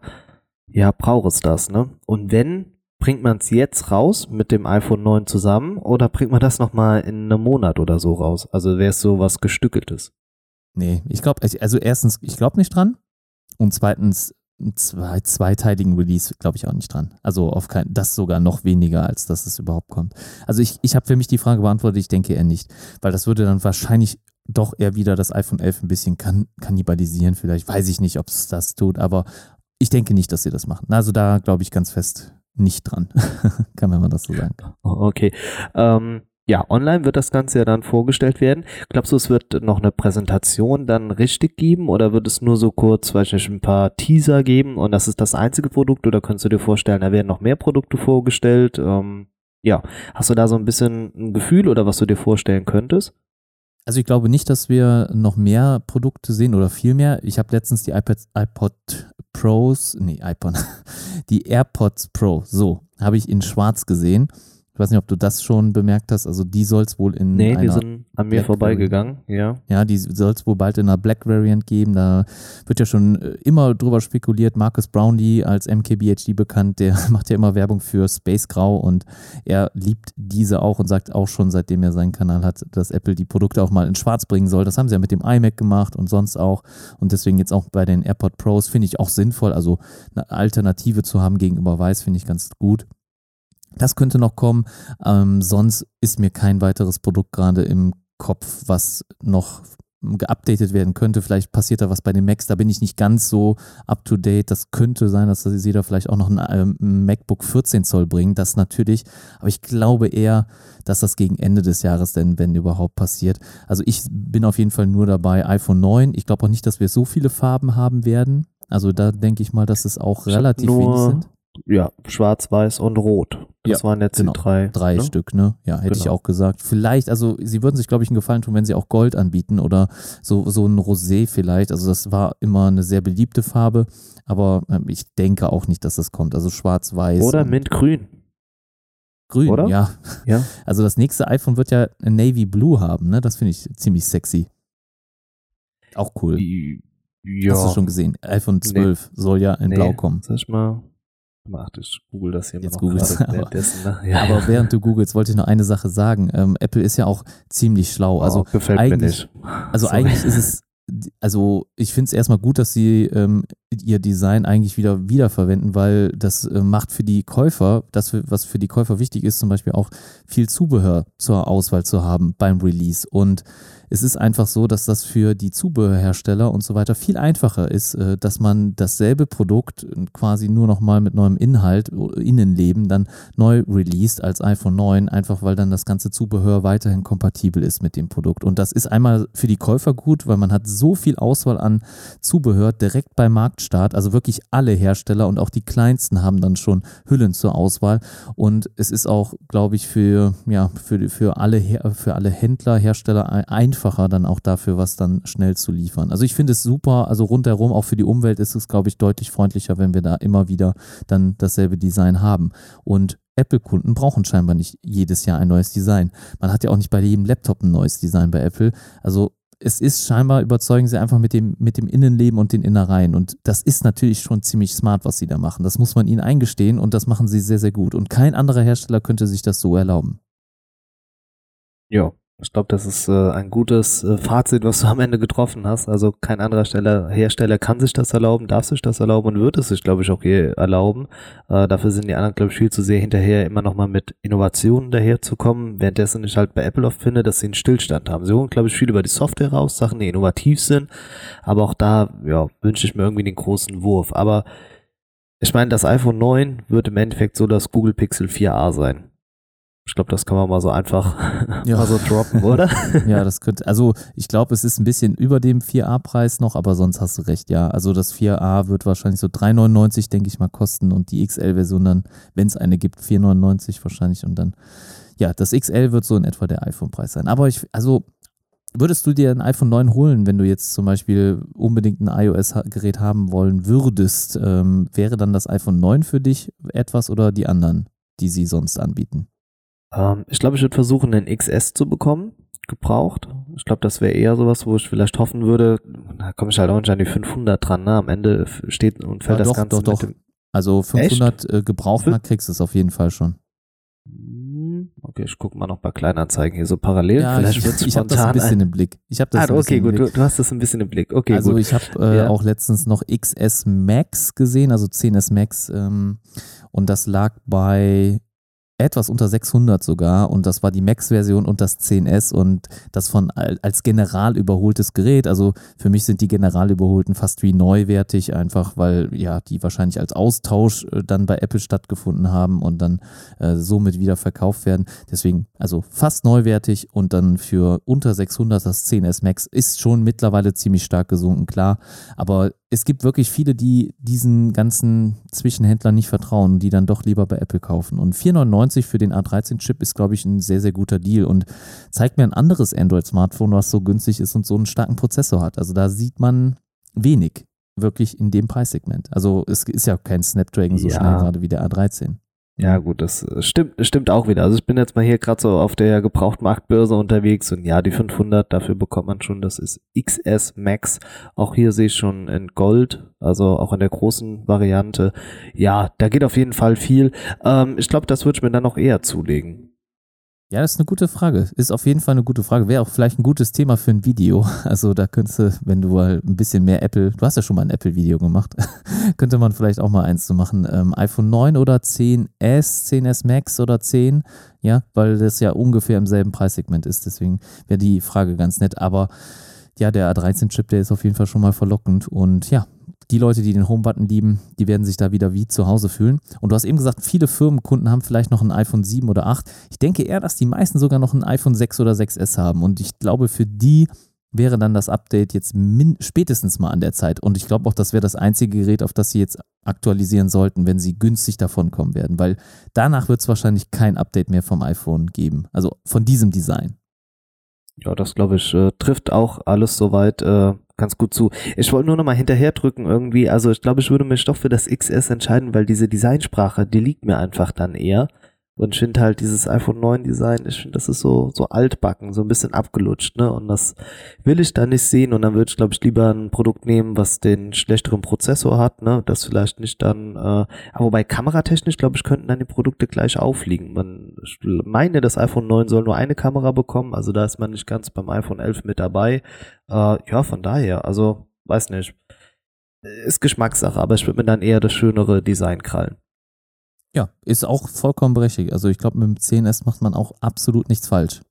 ja, braucht es das, ne? Und wenn, bringt man es jetzt raus mit dem iPhone 9 zusammen oder bringt man das nochmal in einem Monat oder so raus? Also wäre es so was Gestückeltes? Nee, ich glaube, also erstens, ich glaube nicht dran. Und zweitens, zwei, zweiteiligen Release glaube ich auch nicht dran. Also auf kein, das sogar noch weniger, als dass es überhaupt kommt. Also ich, ich habe für mich die Frage beantwortet, ich denke eher nicht, weil das würde dann wahrscheinlich doch eher wieder das iPhone 11 ein bisschen kann, kannibalisieren. Vielleicht weiß ich nicht, ob es das tut, aber ich denke nicht, dass sie das machen. Also da glaube ich ganz fest nicht dran. kann man das so sagen. Okay. Ähm, ja, online wird das Ganze ja dann vorgestellt werden. Glaubst du, es wird noch eine Präsentation dann richtig geben oder wird es nur so kurz, weiß nicht, ein paar Teaser geben und das ist das einzige Produkt oder könntest du dir vorstellen, da werden noch mehr Produkte vorgestellt? Ähm, ja, hast du da so ein bisschen ein Gefühl oder was du dir vorstellen könntest? Also ich glaube nicht, dass wir noch mehr Produkte sehen oder viel mehr. Ich habe letztens die iPad, iPod Pros, nee, iPod, die AirPods Pro, so, habe ich in schwarz gesehen Ich weiß nicht, ob du das schon bemerkt hast. Also die soll es wohl in Nee, einer die sind an mir Black vorbeigegangen, ja. Ja, die soll es wohl bald in einer Black Variant geben. Da wird ja schon äh, immer drüber spekuliert. Marcus Brownlee als MKBHD bekannt, der macht ja immer Werbung für Space Grau und er liebt diese auch und sagt auch schon, seitdem er seinen Kanal hat, dass Apple die Produkte auch mal in Schwarz bringen soll. Das haben sie ja mit dem iMac gemacht und sonst auch. Und deswegen jetzt auch bei den AirPod Pros finde ich auch sinnvoll. Also eine Alternative zu haben gegenüber Weiß finde ich ganz gut. Das könnte noch kommen. Ähm, sonst ist mir kein weiteres Produkt gerade im Kopf, was noch geupdatet werden könnte. Vielleicht passiert da was bei den Macs. Da bin ich nicht ganz so up to date. Das könnte sein, dass sie da vielleicht auch noch ein ähm, MacBook 14 Zoll bringen. Das natürlich. Aber ich glaube eher, dass das gegen Ende des Jahres denn, wenn überhaupt passiert. Also ich bin auf jeden Fall nur dabei iPhone 9. Ich glaube auch nicht, dass wir so viele Farben haben werden. Also da denke ich mal, dass es auch Ich relativ wenig sind. Ja, schwarz, weiß und rot. Das Ja, waren jetzt genau. die drei. Drei ne? Stück, ne? Ja, hätte ich Genau. auch gesagt. Vielleicht, also sie würden sich, glaube ich, einen Gefallen tun, wenn sie auch Gold anbieten oder so, so ein Rosé vielleicht. Also das war immer eine sehr beliebte Farbe, aber ähm, ich denke auch nicht, dass das kommt. Also schwarz-weiß. Oder Mintgrün. grün, oder? ja. Ja. Also das nächste iPhone wird ja ein Navy Blue haben, ne? Das finde ich ziemlich sexy. Auch cool. Ja. Hast du schon gesehen? iPhone 12 soll ja in Nee. Blau kommen. Sag ich mal. Ach, ich google das hier Jetzt mal du, aber- ne? ja, Aber ja. während du googelst, wollte ich noch eine Sache sagen. Ähm, Apple ist ja auch ziemlich schlau. Also oh, gefällt mir nicht. Also Sorry. eigentlich ist es, also ich finde es erstmal gut, dass sie ähm, ihr Design eigentlich wieder wiederverwenden, weil das äh, macht für die Käufer, das, was für die Käufer wichtig ist, zum Beispiel auch viel Zubehör zur Auswahl zu haben beim Release. Und es ist einfach so, dass das für die Zubehörhersteller und so weiter viel einfacher ist, äh, dass man dasselbe Produkt äh, quasi nur nochmal mit neuem Inhalt, Innenleben dann neu released als iPhone 9, einfach weil dann das ganze Zubehör weiterhin kompatibel ist mit dem Produkt. Und das ist einmal für die Käufer gut, weil man hat so viel Auswahl an Zubehör direkt beim Marktstart. Also wirklich alle Hersteller und auch die kleinsten haben dann schon Hüllen zur Auswahl. Und es ist auch, glaube ich, für, ja, für, für, alle, für alle Händler, Hersteller ein- einfacher dann auch dafür, was dann schnell zu liefern. Also ich finde es super, also rundherum, auch für die Umwelt ist es, glaube ich, deutlich freundlicher, wenn wir da immer wieder dann dasselbe Design haben. Und Apple-Kunden brauchen scheinbar nicht jedes Jahr ein neues Design. Man hat ja auch nicht bei jedem Laptop ein neues Design bei Apple. Also es ist scheinbar, überzeugen sie einfach mit dem, mit dem Innenleben und den Innereien. Und das ist natürlich schon ziemlich smart, was sie da machen. Das muss man ihnen eingestehen und das machen sie sehr, sehr gut. Und kein anderer Hersteller könnte sich das so erlauben. Ja, ich glaube, das ist äh, ein gutes äh, Fazit, was du am Ende getroffen hast. Also kein anderer Steller, Hersteller kann sich das erlauben, darf sich das erlauben und wird es sich, glaube ich, auch je erlauben. Äh, dafür sind die anderen, glaube ich, viel zu sehr hinterher, immer nochmal mit Innovationen daherzukommen. Währenddessen ich halt bei Apple oft finde, dass sie einen Stillstand haben. Sie holen, glaube ich, viel über die Software raus, Sachen, die innovativ sind. Aber auch da, ja, wünsche ich mir irgendwie den großen Wurf. Aber ich meine, das iPhone 9 wird im Endeffekt so das Google Pixel 4a sein. Ich glaube, das kann man mal so einfach Ja. mal so droppen, oder? Ja, das könnte, also ich glaube, es ist ein bisschen über dem 4A-Preis noch, aber sonst hast du recht, ja. Also das 4A wird wahrscheinlich so 3,99, denke ich mal, kosten und die XL-Version dann, wenn es eine gibt, 4,99 wahrscheinlich und dann, ja, das XL wird so in etwa der iPhone-Preis sein. Aber ich, also würdest du dir ein iPhone 9 holen, wenn du jetzt zum Beispiel unbedingt ein iOS-Gerät haben wollen würdest? Ähm, wäre dann das iPhone 9 für dich etwas oder die anderen, die sie sonst anbieten? Ähm, ich glaube, ich würde versuchen, einen XS zu bekommen, gebraucht. Ich glaube, das wäre eher sowas, wo ich vielleicht hoffen würde, da komme ich halt auch nicht an die 500 dran, ne? Am Ende steht und fällt Ja, das doch, Ganze doch, doch. mit dem... Also 500 äh, gebraucht, Fün- kriegst du es auf jeden Fall schon. Hm, Okay, ich gucke mal noch bei Kleinanzeigen hier so parallel. Ja, vielleicht ich, ich habe das ein bisschen im Blick. Ich habe das Ah, ein okay, im gut, Blick. du, du hast das ein bisschen im Blick. Okay, also gut. ich habe äh, Ja. auch letztens noch XS Max gesehen, also 10S Max ähm, und das lag bei etwas unter 600 sogar und das war die Max-Version und das 10S und das von al- als general überholtes Gerät. Also für mich sind die general überholten fast wie neuwertig, einfach weil ja die wahrscheinlich als Austausch äh, dann bei Apple stattgefunden haben und dann äh, somit wieder verkauft werden. Deswegen also fast neuwertig und dann für unter 600 das 10S Max ist schon mittlerweile ziemlich stark gesunken, klar. Aber es gibt wirklich viele, die diesen ganzen Zwischenhändlern nicht vertrauen, die dann doch lieber bei Apple kaufen. Und 4,99 für den A13-Chip ist, glaube ich, ein sehr, sehr guter Deal und zeigt mir ein anderes Android-Smartphone, was so günstig ist und so einen starken Prozessor hat. Also da sieht man wenig wirklich in dem Preissegment. Also es ist ja kein Snapdragon so Ja. schnell gerade wie der A13. Ja, gut, das äh, stimmt, stimmt auch wieder. Also ich bin jetzt mal hier gerade so auf der Gebrauchtmarktbörse unterwegs und ja, die 500, dafür bekommt man schon, das ist XS Max. Auch hier sehe ich schon in Gold, also auch in der großen Variante. Ja, da geht auf jeden Fall viel. Ähm, ich glaube, das würde ich mir dann noch eher zulegen. Ja, das ist eine gute Frage. Ist auf jeden Fall eine gute Frage. Wäre auch vielleicht ein gutes Thema für ein Video. Also da könntest du, wenn du mal ein bisschen mehr Apple, du hast ja schon mal ein Apple-Video gemacht, könnte man vielleicht auch mal eins zu machen. Ähm, iPhone 9 oder 10S, 10S Max oder 10, ja, weil das ja ungefähr im selben Preissegment ist. Deswegen wäre die Frage ganz nett. Aber ja, der A13-Chip, der ist auf jeden Fall schon mal verlockend. Und ja, die Leute, die den Home-Button lieben, die werden sich da wieder wie zu Hause fühlen. Und du hast eben gesagt, viele Firmenkunden haben vielleicht noch ein iPhone 7 oder 8. Ich denke eher, dass die meisten sogar noch ein iPhone 6 oder 6S haben. Und ich glaube, für die wäre dann das Update jetzt spätestens mal an der Zeit. Und ich glaube auch, das wäre das einzige Gerät, auf das sie jetzt aktualisieren sollten, wenn sie günstig davon kommen werden. Weil danach wird es wahrscheinlich kein Update mehr vom iPhone geben. Also von diesem Design. Ja, das glaube ich, äh, trifft auch alles soweit äh, ganz gut zu. Ich wollte nur noch mal hinterher drücken irgendwie. Also ich glaube, ich würde mich doch für das XS entscheiden, weil diese Designsprache, die liegt mir einfach dann eher. Und ich finde halt dieses iPhone 9 Design, ich finde, das ist so, so altbacken, so ein bisschen abgelutscht, ne? Und das will ich da nicht sehen. Und dann würde ich, glaube ich, lieber ein Produkt nehmen, was den schlechteren Prozessor hat, ne? Das vielleicht nicht dann, äh, aber wobei kameratechnisch, glaube ich, könnten dann die Produkte gleich aufliegen. Man ich meine, das iPhone 9 soll nur eine Kamera bekommen, also da ist man nicht ganz beim iPhone 11 mit dabei. Äh, ja, von daher, also, weiß nicht. Ist Geschmackssache, aber ich würde mir dann eher das schönere Design krallen. Ja, ist auch vollkommen berechtigt. Also ich glaube, mit dem 10S macht man auch absolut nichts falsch.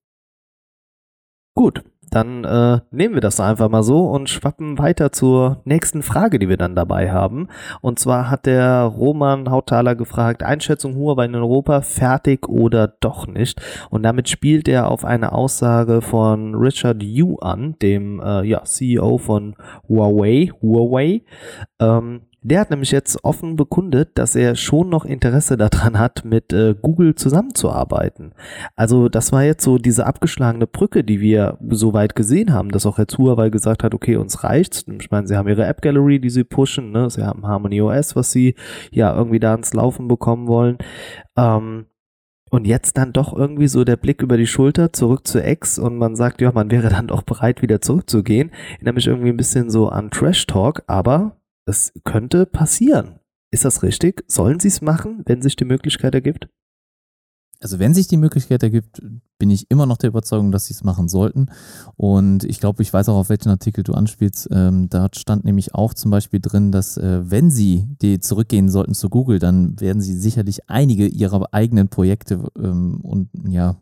Gut, dann äh, nehmen wir das einfach mal so und schwappen weiter zur nächsten Frage, die wir dann dabei haben. Und zwar hat der Roman Hautaler gefragt, Einschätzung Huawei in Europa, fertig oder doch nicht? Und damit spielt er auf eine Aussage von Richard Yu an, dem äh, ja, CEO von Huawei, Huawei, ähm, der hat nämlich jetzt offen bekundet, dass er schon noch Interesse daran hat, mit äh, Google zusammenzuarbeiten. Also das war jetzt so diese abgeschlagene Brücke, die wir soweit gesehen haben, dass auch Herr Huawei gesagt hat, okay, uns reicht's. Ich meine, sie haben ihre App Gallery, die sie pushen, ne? sie haben Harmony OS, was sie ja irgendwie da ins Laufen bekommen wollen. Ähm, und jetzt dann doch irgendwie so der Blick über die Schulter zurück zu X und man sagt, ja, man wäre dann doch bereit, wieder zurückzugehen. Erinnert mich irgendwie ein bisschen so an Trash Talk, aber es könnte passieren. Ist das richtig? Sollen sie es machen, wenn sich die Möglichkeit ergibt? Also wenn sich die Möglichkeit ergibt, bin ich immer noch der Überzeugung, dass sie es machen sollten. Und ich glaube, ich weiß auch, auf welchen Artikel du anspielst. Ähm, da stand nämlich auch zum Beispiel drin, dass äh, wenn sie die zurückgehen sollten zu Google, dann werden sie sicherlich einige ihrer eigenen Projekte ähm, und ja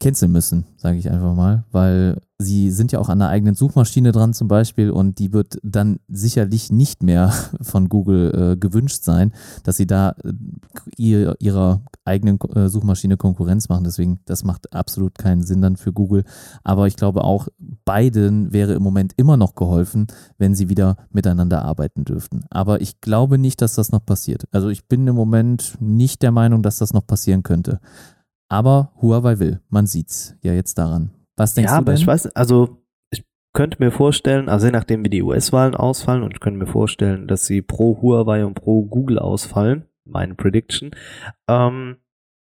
canceln müssen, sage ich einfach mal, weil sie sind ja auch an der eigenen Suchmaschine dran zum Beispiel und die wird dann sicherlich nicht mehr von Google äh, gewünscht sein, dass sie da äh, ihr, ihrer eigenen äh, Suchmaschine Konkurrenz machen. Deswegen, das macht absolut keinen Sinn dann für Google. Aber ich glaube auch, beiden wäre im Moment immer noch geholfen, wenn sie wieder miteinander arbeiten dürften. Aber ich glaube nicht, dass das noch passiert. Also ich bin im Moment nicht der Meinung, dass das noch passieren könnte. Aber Huawei will. Man sieht's ja jetzt daran. Was denkst ja, du denn? aber ich weiß, also ich könnte mir vorstellen, also je nachdem wie die US-Wahlen ausfallen und ich könnte mir vorstellen, dass sie pro Huawei und pro Google ausfallen, meine Prediction. Ähm,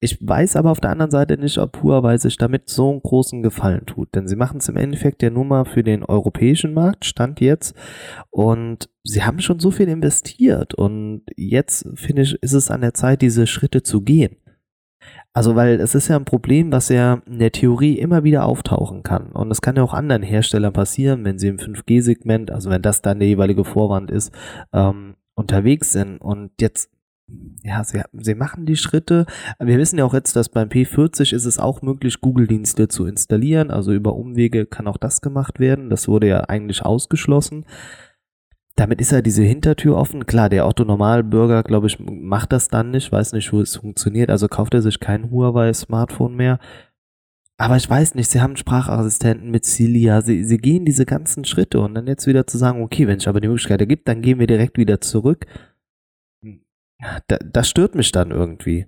ich weiß aber auf der anderen Seite nicht, ob Huawei sich damit so einen großen Gefallen tut, denn sie machen es im Endeffekt ja nur mal für den europäischen Markt, stand jetzt, und sie haben schon so viel investiert und jetzt finde ich, ist es an der Zeit, diese Schritte zu gehen. Also, weil es ist ja ein Problem, was ja in der Theorie immer wieder auftauchen kann. Und es kann ja auch anderen Herstellern passieren, wenn sie im 5G-Segment, also wenn das dann der jeweilige Vorwand ist, ähm, unterwegs sind. Und jetzt, ja, sie, sie machen die Schritte. Wir wissen ja auch jetzt, dass beim P40 ist es auch möglich, Google-Dienste zu installieren. Also über Umwege kann auch das gemacht werden. Das wurde ja eigentlich ausgeschlossen damit ist ja diese Hintertür offen. Klar, der Otto-Normalbürger, glaube ich, macht das dann nicht, weiß nicht, wo es funktioniert, also kauft er sich kein Huawei-Smartphone mehr. Aber ich weiß nicht, sie haben Sprachassistenten mit Cilia, sie, sie gehen diese ganzen Schritte und dann jetzt wieder zu sagen, okay, wenn es aber die Möglichkeit ergibt, dann gehen wir direkt wieder zurück. Da, das stört mich dann irgendwie.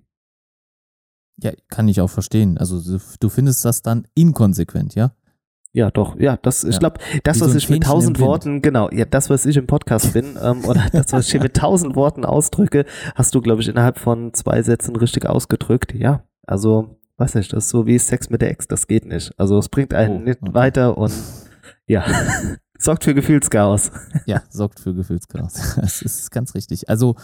Ja, kann ich auch verstehen. Also du findest das dann inkonsequent, ja? Ja, doch, ja, das, ich Ja. glaube, das, Wie was so ich mit tausend. Worten, genau, ja, das, was ich im Podcast bin, ähm, oder das, was ich hier mit tausend Worten ausdrücke, hast du, glaube ich, innerhalb von zwei Sätzen richtig ausgedrückt. Ja, also, weiß nicht, das ist so wie Sex mit der Ex, das geht nicht. Also, es bringt einen Oh, nicht okay. weiter und, ja, sorgt für Gefühlschaos. Ja, sorgt für Gefühlschaos. Das ist ganz richtig. Also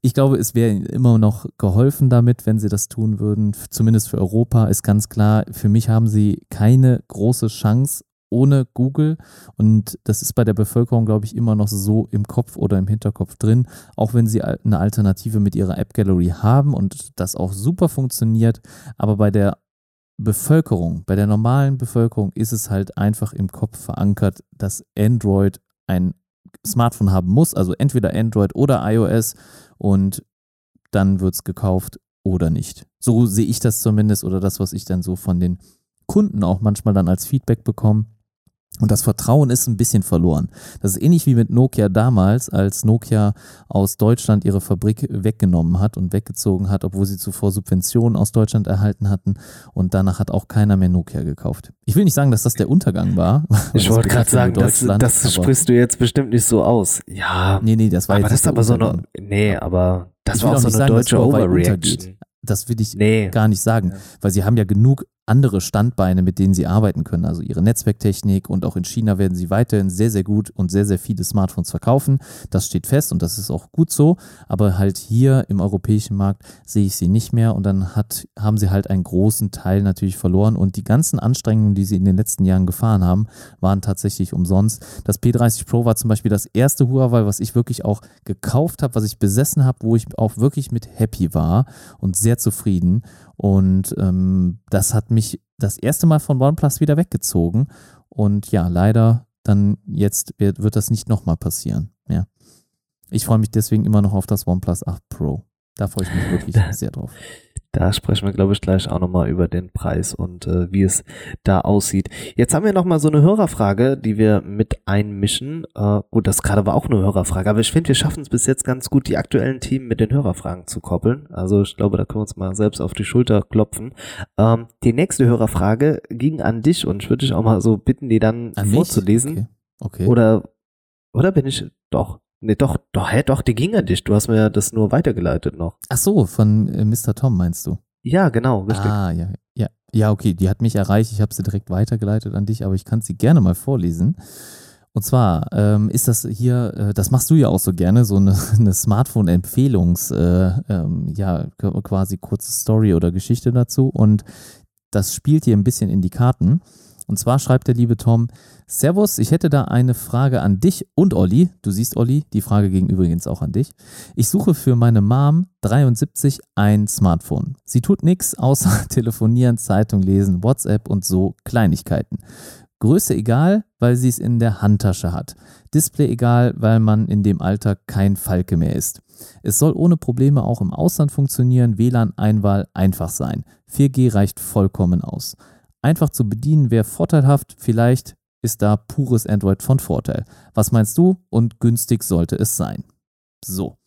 ich glaube, es wäre ihnen immer noch geholfen damit, wenn sie das tun würden. Zumindest für Europa ist ganz klar, für mich haben sie keine große Chance ohne Google. Und das ist bei der Bevölkerung, glaube ich, immer noch so im Kopf oder im Hinterkopf drin. Auch wenn sie eine Alternative mit ihrer App Gallery haben und das auch super funktioniert. Aber bei der Bevölkerung, bei der normalen Bevölkerung ist es halt einfach im Kopf verankert, dass Android ein Smartphone haben muss, also entweder Android oder iOS und dann wird es gekauft oder nicht. So sehe ich das zumindest oder das, was ich dann so von den Kunden auch manchmal dann als Feedback bekomme. Und das Vertrauen ist ein bisschen verloren. Das ist ähnlich wie mit Nokia damals, als Nokia aus Deutschland ihre Fabrik weggenommen hat und weggezogen hat, obwohl sie zuvor Subventionen aus Deutschland erhalten hatten. Und danach hat auch keiner mehr Nokia gekauft. Ich will nicht sagen, dass das der Untergang war. Ich wollte gerade sagen, das, Deutschland, das sprichst du jetzt bestimmt nicht so aus. Ja, Nee, nee, das war aber jetzt das ist aber so eine, nee, aber das war auch so eine sagen, deutsche Overreaction. Das will ich Nee. gar nicht sagen, Ja. weil sie haben ja genug andere Standbeine, mit denen sie arbeiten können. Also ihre Netzwerktechnik und auch in China werden sie weiterhin sehr, sehr gut und sehr, sehr viele Smartphones verkaufen. Das steht fest und das ist auch gut so. Aber halt hier im europäischen Markt sehe ich sie nicht mehr und dann hat, haben sie halt einen großen Teil natürlich verloren und die ganzen Anstrengungen, die sie in den letzten Jahren gefahren haben, waren tatsächlich umsonst. Das P30 Pro war zum Beispiel das erste Huawei, was ich wirklich auch gekauft habe, was ich besessen habe, wo ich auch wirklich mit happy war und sehr zufrieden. Und ähm, das hat mich das erste Mal von OnePlus wieder weggezogen. Und ja, leider dann jetzt wird, wird das nicht nochmal passieren. Ja. Ich freue mich deswegen immer noch auf das OnePlus 8 Pro. Da freue ich mich wirklich sehr drauf. Da sprechen wir, glaube ich, gleich auch nochmal über den Preis und äh, wie es da aussieht. Jetzt haben wir nochmal so eine Hörerfrage, die wir mit einmischen. Äh, gut, das gerade war auch eine Hörerfrage, aber ich finde, wir schaffen es bis jetzt ganz gut, die aktuellen Themen mit den Hörerfragen zu koppeln. Also ich glaube, da können wir uns mal selbst auf die Schulter klopfen. Ähm, die nächste Hörerfrage ging an dich und ich würde dich auch mal so bitten, die dann An vorzulesen. Okay. okay. Oder, oder bin ich, doch, nee, doch, doch, hä, doch, die ging an dich. Du hast mir das nur weitergeleitet noch. Ach so, von äh, Mr. Tom meinst du? Ja, genau, richtig. Ah, ja, ja. Ja, okay, die hat mich erreicht. Ich habe sie direkt weitergeleitet an dich, aber ich kann sie gerne mal vorlesen. Und zwar ähm, ist das hier, äh, das machst du ja auch so gerne, so eine, eine Smartphone-Empfehlungs, äh, ähm, ja, quasi kurze Story oder Geschichte dazu. Und das spielt hier ein bisschen in die Karten. Und zwar schreibt der liebe Tom, Servus, ich hätte da eine Frage an dich und Olli. Du siehst, Olli, die Frage ging übrigens auch an dich. Ich suche für meine Mom 73 ein Smartphone. Sie tut nichts außer telefonieren, Zeitung lesen, WhatsApp und so Kleinigkeiten. Größe egal, weil sie es in der Handtasche hat. Display egal, weil man in dem Alter kein Falke mehr ist. Es soll ohne Probleme auch im Ausland funktionieren, WLAN-Einwahl einfach sein. 4G reicht vollkommen aus. Einfach zu bedienen wäre vorteilhaft, vielleicht ist da pures Android von Vorteil. Was meinst du? Und günstig sollte es sein. So.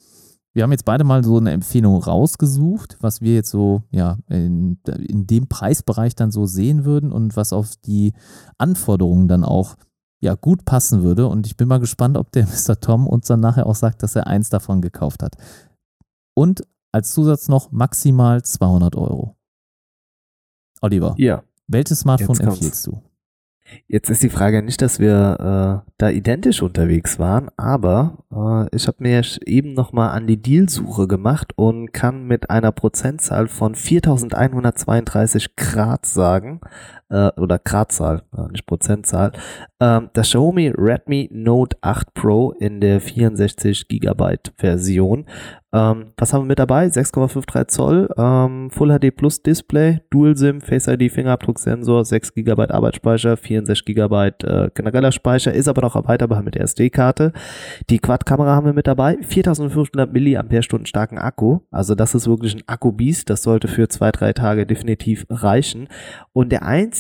Wir haben jetzt beide mal so eine Empfehlung rausgesucht, was wir jetzt so, ja, in, in dem Preisbereich dann so sehen würden und was auf die Anforderungen dann auch, ja, gut passen würde. Und ich bin mal gespannt, ob der Mr. Tom uns dann nachher auch sagt, dass er eins davon gekauft hat. Und als Zusatz noch maximal 200 Euro. Oliver, Ja. welches Smartphone empfiehlst du? Jetzt ist die Frage nicht, dass wir äh, da identisch unterwegs waren, aber äh, ich habe mir eben nochmal an die Dealsuche gemacht und kann mit einer Prozentzahl von 4132 Grad sagen, äh, oder Gradzahl, äh, nicht Prozentzahl, ähm, das Xiaomi Redmi Note 8 Pro in der 64 Gigabyte Version. Ähm, was haben wir mit dabei? 6,53 Zoll, ähm, Full HD Plus Display, Dual SIM, Face ID Fingerabdrucksensor, 6 GB Arbeitsspeicher, 64 GB äh, genereller Speicher, ist aber noch erweiterbar mit der SD-Karte. Die Quad-Kamera haben wir mit dabei, 4500 mAh starken Akku, also das ist wirklich ein Akku-Biest, das sollte für zwei, drei Tage definitiv reichen. Und der einzige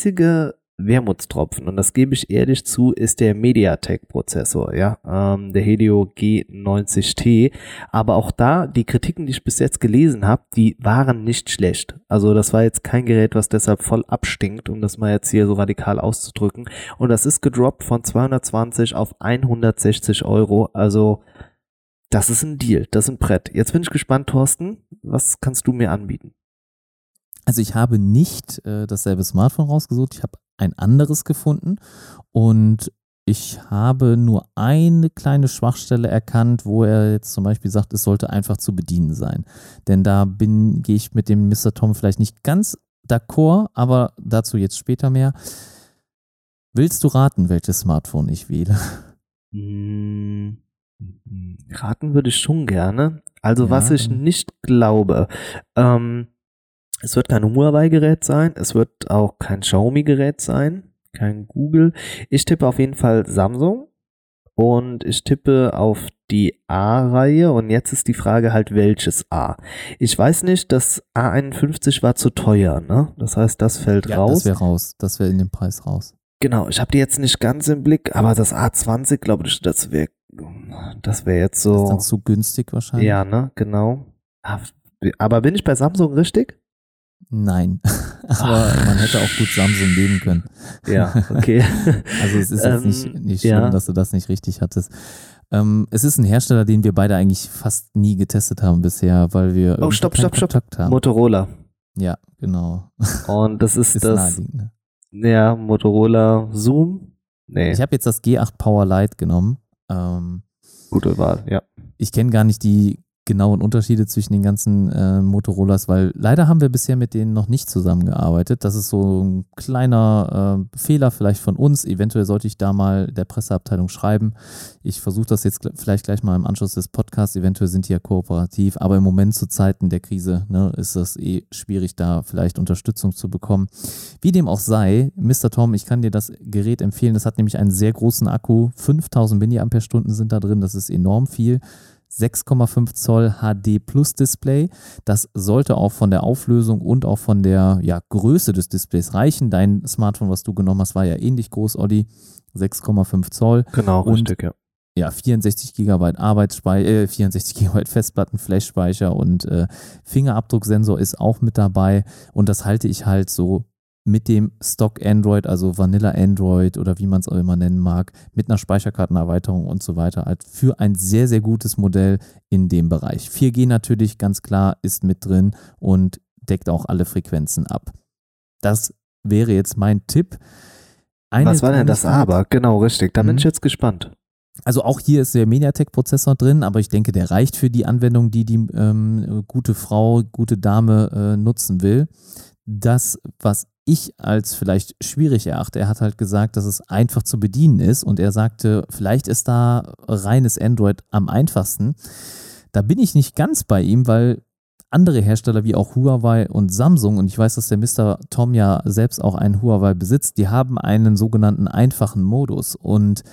Wermutstropfen, und das gebe ich ehrlich zu, ist der MediaTek-Prozessor, ja, ähm, der Helio G90T. Aber auch da, die Kritiken, die ich bis jetzt gelesen habe, die waren nicht schlecht. Also das war jetzt kein Gerät, was deshalb voll abstinkt, um das mal jetzt hier so radikal auszudrücken. Und das ist gedroppt von 220 auf 160 Euro. Also das ist ein Deal, das ist ein Brett. Jetzt bin ich gespannt, Thorsten, was kannst du mir anbieten? Also ich habe nicht äh, dasselbe Smartphone rausgesucht, ich habe ein anderes gefunden und ich habe nur eine kleine Schwachstelle erkannt, wo er jetzt zum Beispiel sagt, es sollte einfach zu bedienen sein. Denn da bin, gehe ich mit dem Mr. Tom vielleicht nicht ganz d'accord, aber dazu jetzt später mehr. Willst du raten, welches Smartphone ich wähle? Hm, raten würde ich schon gerne. Also ja, was ich nicht glaube, ähm, es wird kein Huawei-Gerät sein, es wird auch kein Xiaomi-Gerät sein, kein Google. Ich tippe auf jeden Fall Samsung und ich tippe auf die A-Reihe und jetzt ist die Frage halt, welches A. Ich weiß nicht, das A51 war zu teuer, ne? Das heißt, das fällt ja, raus. Das wäre raus, das wäre in dem Preis raus. Genau, ich habe die jetzt nicht ganz im Blick, aber das A20, glaube ich, das wäre das wäre jetzt so. Das ist dann zu günstig wahrscheinlich. Ja, ne, genau. Aber bin ich bei Samsung richtig? Nein, aber man hätte auch gut Samsung nehmen können. Ja, okay. also es ist jetzt ähm, nicht, nicht schlimm, ja. dass du das nicht richtig hattest. Ähm, es ist ein Hersteller, den wir beide eigentlich fast nie getestet haben bisher, weil wir oh, stopp, stopp, Kontakt stopp. haben. Motorola. Ja, genau. Und das ist, ist das. Ne? Ja, Motorola Zoom. Nee. Ich habe jetzt das G8 Power Lite genommen. Ähm, Gute Wahl, ja. Ich kenne gar nicht die genauen Unterschiede zwischen den ganzen äh, Motorolas, weil leider haben wir bisher mit denen noch nicht zusammengearbeitet. Das ist so ein kleiner äh, Fehler vielleicht von uns. Eventuell sollte ich da mal der Presseabteilung schreiben. Ich versuche das jetzt vielleicht gleich mal im Anschluss des Podcasts. Eventuell sind die ja kooperativ, aber im Moment zu Zeiten der Krise ne, ist das eh schwierig, da vielleicht Unterstützung zu bekommen. Wie dem auch sei, Mr. Tom, ich kann dir das Gerät empfehlen. Das hat nämlich einen sehr großen Akku. 5000 mAh sind da drin. Das ist enorm viel. 6,5 Zoll HD Plus Display. Das sollte auch von der Auflösung und auch von der ja, Größe des Displays reichen. Dein Smartphone, was du genommen hast, war ja ähnlich groß, Olli. 6,5 Zoll. Genau, und, richtig, ja. Ja, 64 GB Arbeitsspeicher, äh, 64 GB Festplatten, Flashspeicher und äh, Fingerabdrucksensor ist auch mit dabei. Und das halte ich halt so mit dem Stock Android, also Vanilla Android oder wie man es auch immer nennen mag, mit einer Speicherkartenerweiterung und so weiter, halt für ein sehr, sehr gutes Modell in dem Bereich. 4G natürlich ganz klar ist mit drin und deckt auch alle Frequenzen ab. Das wäre jetzt mein Tipp. Eine Was war denn das aber? Genau, richtig. Da mhm. bin ich jetzt gespannt. Also auch hier ist der MediaTek-Prozessor drin, aber ich denke, der reicht für die Anwendung, die die ähm, gute Frau, gute Dame äh, nutzen will. Das, was ich als vielleicht schwierig erachte. Er hat halt gesagt, dass es einfach zu bedienen ist und er sagte, vielleicht ist da reines Android am einfachsten. Da bin ich nicht ganz bei ihm, weil andere Hersteller wie auch Huawei und Samsung, und ich weiß, dass der Mr. Tom ja selbst auch einen Huawei besitzt, die haben einen sogenannten einfachen Modus. Und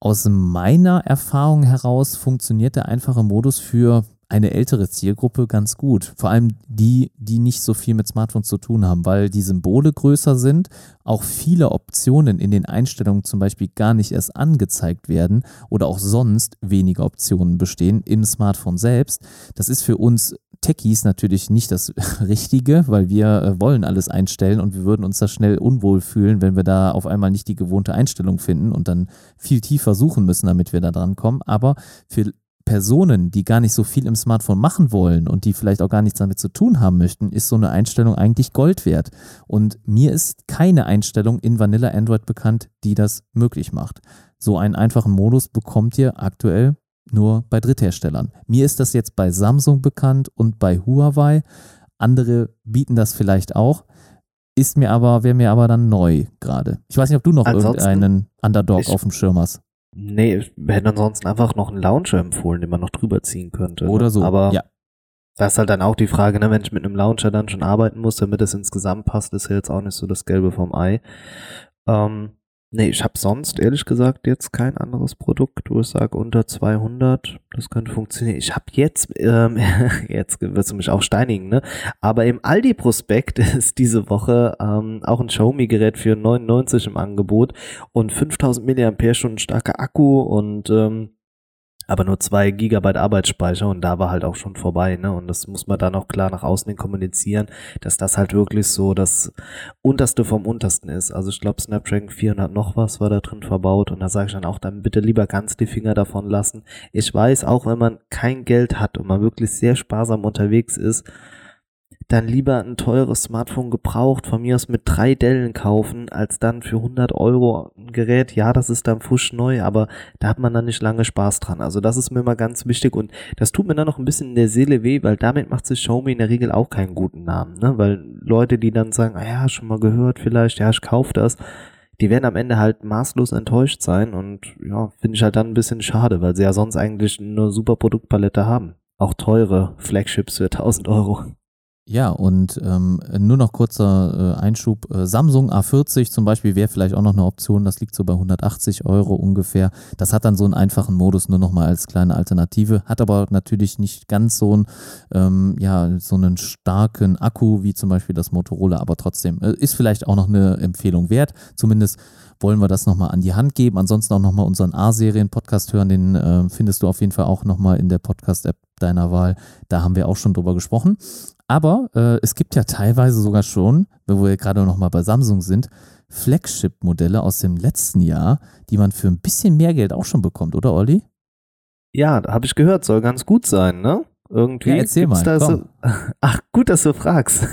aus meiner Erfahrung heraus funktioniert der einfache Modus für eine ältere Zielgruppe ganz gut. Vor allem die, die nicht so viel mit Smartphones zu tun haben, weil die Symbole größer sind, auch viele Optionen in den Einstellungen zum Beispiel gar nicht erst angezeigt werden oder auch sonst weniger Optionen bestehen im Smartphone selbst. Das ist für uns Techies natürlich nicht das Richtige, weil wir äh, wollen alles einstellen und wir würden uns da schnell unwohl fühlen, wenn wir da auf einmal nicht die gewohnte Einstellung finden und dann viel tiefer suchen müssen, damit wir da dran kommen. Aber für Personen, die gar nicht so viel im Smartphone machen wollen und die vielleicht auch gar nichts damit zu tun haben möchten, ist so eine Einstellung eigentlich Gold wert. Und mir ist keine Einstellung in Vanilla Android bekannt, die das möglich macht. So einen einfachen Modus bekommt ihr aktuell nur bei Drittherstellern. Mir ist das jetzt bei Samsung bekannt und bei Huawei. Andere bieten das vielleicht auch. Ist mir aber, wäre mir aber dann neu gerade. Ich weiß nicht, ob du noch Ansonsten, irgendeinen Underdog auf dem Schirm hast. Nee, wir hätten ansonsten einfach noch einen Launcher empfohlen, den man noch drüber ziehen könnte. Oder so. Aber ja. das ist halt dann auch die Frage, ne, wenn ich mit einem Launcher dann schon arbeiten muss, damit es insgesamt passt, ist ja jetzt auch nicht so das Gelbe vom Ei. Ähm, Nee, ich habe sonst ehrlich gesagt jetzt kein anderes Produkt, wo ich sage unter 200, das könnte funktionieren. Ich habe jetzt, ähm, jetzt wirst du mich auch steinigen, ne? Aber im Aldi-Prospekt ist diese Woche ähm, auch ein Xiaomi-Gerät für 99 im Angebot und 5000 mAh starker Akku und ähm, aber nur zwei Gigabyte Arbeitsspeicher und da war halt auch schon vorbei, ne? Und das muss man dann auch klar nach außen hin kommunizieren, dass das halt wirklich so das unterste vom untersten ist. Also ich glaube Snapdragon 400 noch was war da drin verbaut und da sage ich dann auch, dann bitte lieber ganz die Finger davon lassen. Ich weiß, auch wenn man kein Geld hat und man wirklich sehr sparsam unterwegs ist, dann lieber ein teures Smartphone gebraucht, von mir aus mit drei Dellen kaufen, als dann für 100 Euro ein Gerät. Ja, das ist dann neu, aber da hat man dann nicht lange Spaß dran. Also das ist mir immer ganz wichtig und das tut mir dann noch ein bisschen in der Seele weh, weil damit macht sich Xiaomi in der Regel auch keinen guten Namen, ne? Weil Leute, die dann sagen, ah ja, schon mal gehört vielleicht, ja, ich kauf das, die werden am Ende halt maßlos enttäuscht sein und ja, finde ich halt dann ein bisschen schade, weil sie ja sonst eigentlich eine super Produktpalette haben. Auch teure Flagships für 1000 Euro. Ja, und ähm, nur noch kurzer äh, Einschub. Äh, Samsung A40 zum Beispiel wäre vielleicht auch noch eine Option. Das liegt so bei 180 Euro ungefähr. Das hat dann so einen einfachen Modus nur noch mal als kleine Alternative. Hat aber natürlich nicht ganz so einen, ähm, ja, so einen starken Akku wie zum Beispiel das Motorola. Aber trotzdem äh, ist vielleicht auch noch eine Empfehlung wert. Zumindest wollen wir das nochmal an die Hand geben. Ansonsten auch nochmal unseren A-Serien-Podcast hören. Den äh, findest du auf jeden Fall auch nochmal in der Podcast-App deiner Wahl. Da haben wir auch schon drüber gesprochen. Aber äh, es gibt ja teilweise sogar schon, wo wir gerade noch mal bei Samsung sind, Flagship-Modelle aus dem letzten Jahr, die man für ein bisschen mehr Geld auch schon bekommt, oder Olli? Ja, habe ich gehört, soll ganz gut sein, ne? Irgendwie. Ja, erzähl mal. So, ach, gut, dass du fragst.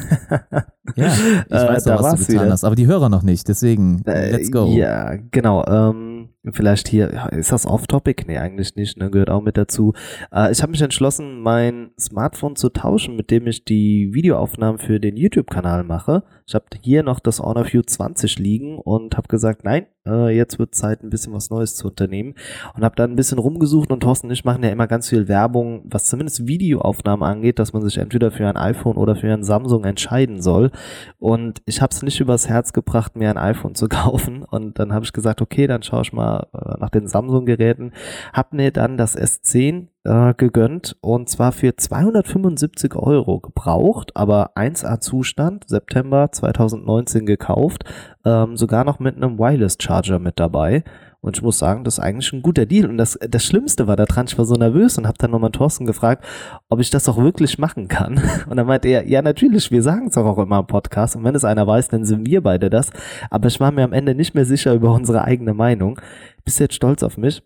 ja, ich weiß äh, auch, was du getan wieder. hast, aber die Hörer noch nicht, deswegen, äh, let's go. Ja, genau. Ähm, vielleicht hier, ist das off-topic? Nee, eigentlich nicht, ne? gehört auch mit dazu. Äh, ich habe mich entschlossen, mein Smartphone zu tauschen, mit dem ich die Videoaufnahmen für den YouTube-Kanal mache. Ich habe hier noch das Honor View 20 liegen und habe gesagt, nein, äh, jetzt wird Zeit, ein bisschen was Neues zu unternehmen. Und habe dann ein bisschen rumgesucht und Thorsten und ich machen ja immer ganz viel Werbung, was zumindest Videoaufnahmen angeht, dass man sich entweder für ein iPhone oder für ein Samsung entscheiden soll. Und ich habe es nicht übers Herz gebracht, mir ein iPhone zu kaufen. Und dann habe ich gesagt, okay, dann schaue ich mal äh, nach den Samsung-Geräten. Hab mir dann das S10 äh, gegönnt und zwar für 275 Euro gebraucht, aber 1A Zustand, September 2019 gekauft, ähm, sogar noch mit einem Wireless Charger mit dabei. Und ich muss sagen, das ist eigentlich ein guter Deal. Und das, das Schlimmste war daran, ich war so nervös und habe dann nochmal Thorsten gefragt, ob ich das auch wirklich machen kann. Und dann meinte er, ja natürlich, wir sagen es auch, auch immer im Podcast. Und wenn es einer weiß, dann sind wir beide das. Aber ich war mir am Ende nicht mehr sicher über unsere eigene Meinung. Bist jetzt stolz auf mich?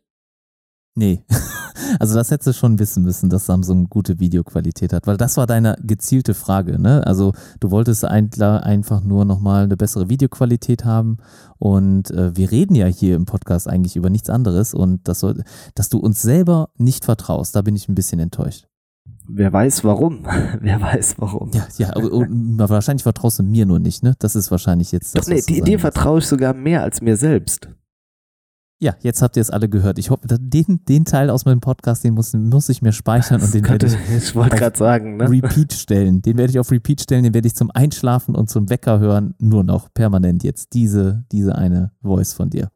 Nee. Also das hättest du schon wissen müssen, dass Samsung gute Videoqualität hat, weil das war deine gezielte Frage. Ne? Also du wolltest einfach nur nochmal eine bessere Videoqualität haben und äh, wir reden ja hier im Podcast eigentlich über nichts anderes und das soll, dass du uns selber nicht vertraust, da bin ich ein bisschen enttäuscht. Wer weiß warum? Wer weiß warum? Ja, ja, wahrscheinlich vertraust du mir nur nicht, ne? Das ist wahrscheinlich jetzt das. Doch, nee, dir vertraue ich sogar mehr als mir selbst. Ja, jetzt habt ihr es alle gehört. Ich hoffe, den, den Teil aus meinem Podcast, den muss, muss ich mir speichern und den werde ich, ich wollte gerade sagen, ne? Repeat stellen. Den werde ich auf Repeat stellen, den werde ich zum Einschlafen und zum Wecker hören, nur noch permanent jetzt. Diese, diese eine Voice von dir.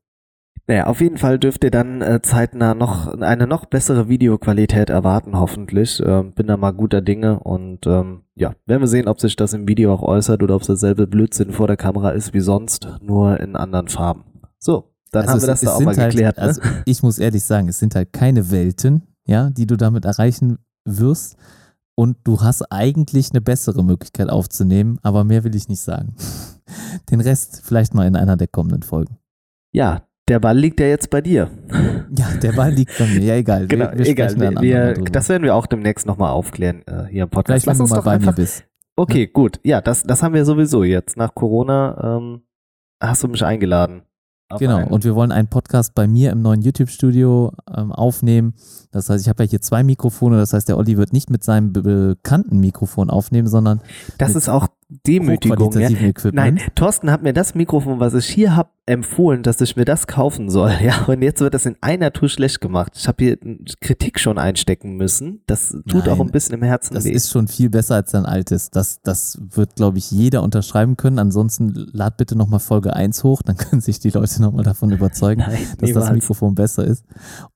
Naja, auf jeden Fall dürft ihr dann äh, zeitnah noch eine noch bessere Videoqualität erwarten, hoffentlich. Ähm, bin da mal guter Dinge und ähm, ja, werden wir sehen, ob sich das im Video auch äußert oder ob es derselbe Blödsinn vor der Kamera ist wie sonst, nur in anderen Farben. So, dann also haben wir das da auch mal halt, geklärt. Ne? Also ich muss ehrlich sagen, es sind halt keine Welten, ja, die du damit erreichen wirst. Und du hast eigentlich eine bessere Möglichkeit aufzunehmen, aber mehr will ich nicht sagen. Den Rest vielleicht mal in einer der kommenden Folgen. Ja, der Ball liegt ja jetzt bei dir. Ja, der Ball liegt bei mir. Ja, egal. Genau, wir, wir egal. Wir, wir, das werden wir auch demnächst nochmal aufklären äh, hier im Podcast. Vielleicht, Lass uns mal bei einfach, mir bist. Okay, ja. gut. Ja, das, das haben wir sowieso jetzt. Nach Corona ähm, hast du mich eingeladen. Genau, und wir wollen einen Podcast bei mir im neuen YouTube-Studio ähm, aufnehmen. Das heißt, ich habe ja hier zwei Mikrofone, das heißt, der Olli wird nicht mit seinem bekannten Mikrofon aufnehmen, sondern. Das ist auch Demütigung. Ja. Nein, Thorsten hat mir das Mikrofon, was ich hier habe, empfohlen, dass ich mir das kaufen soll. Ja, und jetzt wird das in einer Tour schlecht gemacht. Ich habe hier Kritik schon einstecken müssen. Das tut Nein, auch ein bisschen im Herzen Das weh. ist schon viel besser als dein altes. Das, das wird, glaube ich, jeder unterschreiben können. Ansonsten lad bitte nochmal Folge 1 hoch, dann können sich die Leute nochmal davon überzeugen, Nein, dass das niemals. Mikrofon besser ist.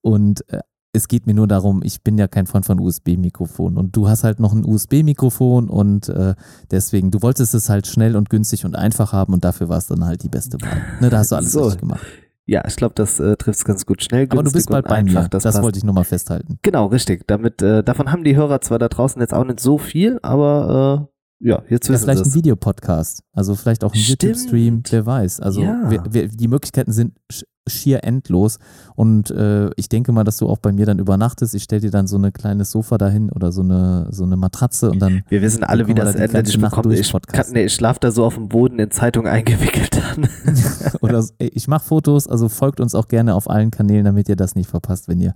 Und äh, es geht mir nur darum, ich bin ja kein Freund von USB-Mikrofon und du hast halt noch ein USB-Mikrofon und äh, deswegen, du wolltest es halt schnell und günstig und einfach haben und dafür war es dann halt die beste Wahl. Ne, da hast du alles So. richtig gemacht. Ja, ich glaube, das äh, trifft es ganz gut. Schnell, Aber du günstig bist bald und bei einfach, mir. Das, Das, wollte ich nur mal festhalten. Genau, richtig. Damit, äh, davon haben die Hörer zwar da draußen jetzt auch nicht so viel, aber äh, ja, jetzt Ja, wissen vielleicht sie ein. Videopodcast, also vielleicht auch ein. YouTube-Stream, wer weiß. Also Ja. wir, wir, die Möglichkeiten sind sch- schier endlos und äh, ich denke mal, dass du auch bei mir dann übernachtest. Ich stelle dir dann so ein kleines Sofa dahin oder so eine so eine Matratze und dann Wir wissen alle, wie das endet. ganze Ich, ich, kann, nee, ich schlafe da so auf dem Boden in Zeitung eingewickelt dann. oder ich mache Fotos, also folgt uns auch gerne auf allen Kanälen, damit ihr das nicht verpasst, wenn ihr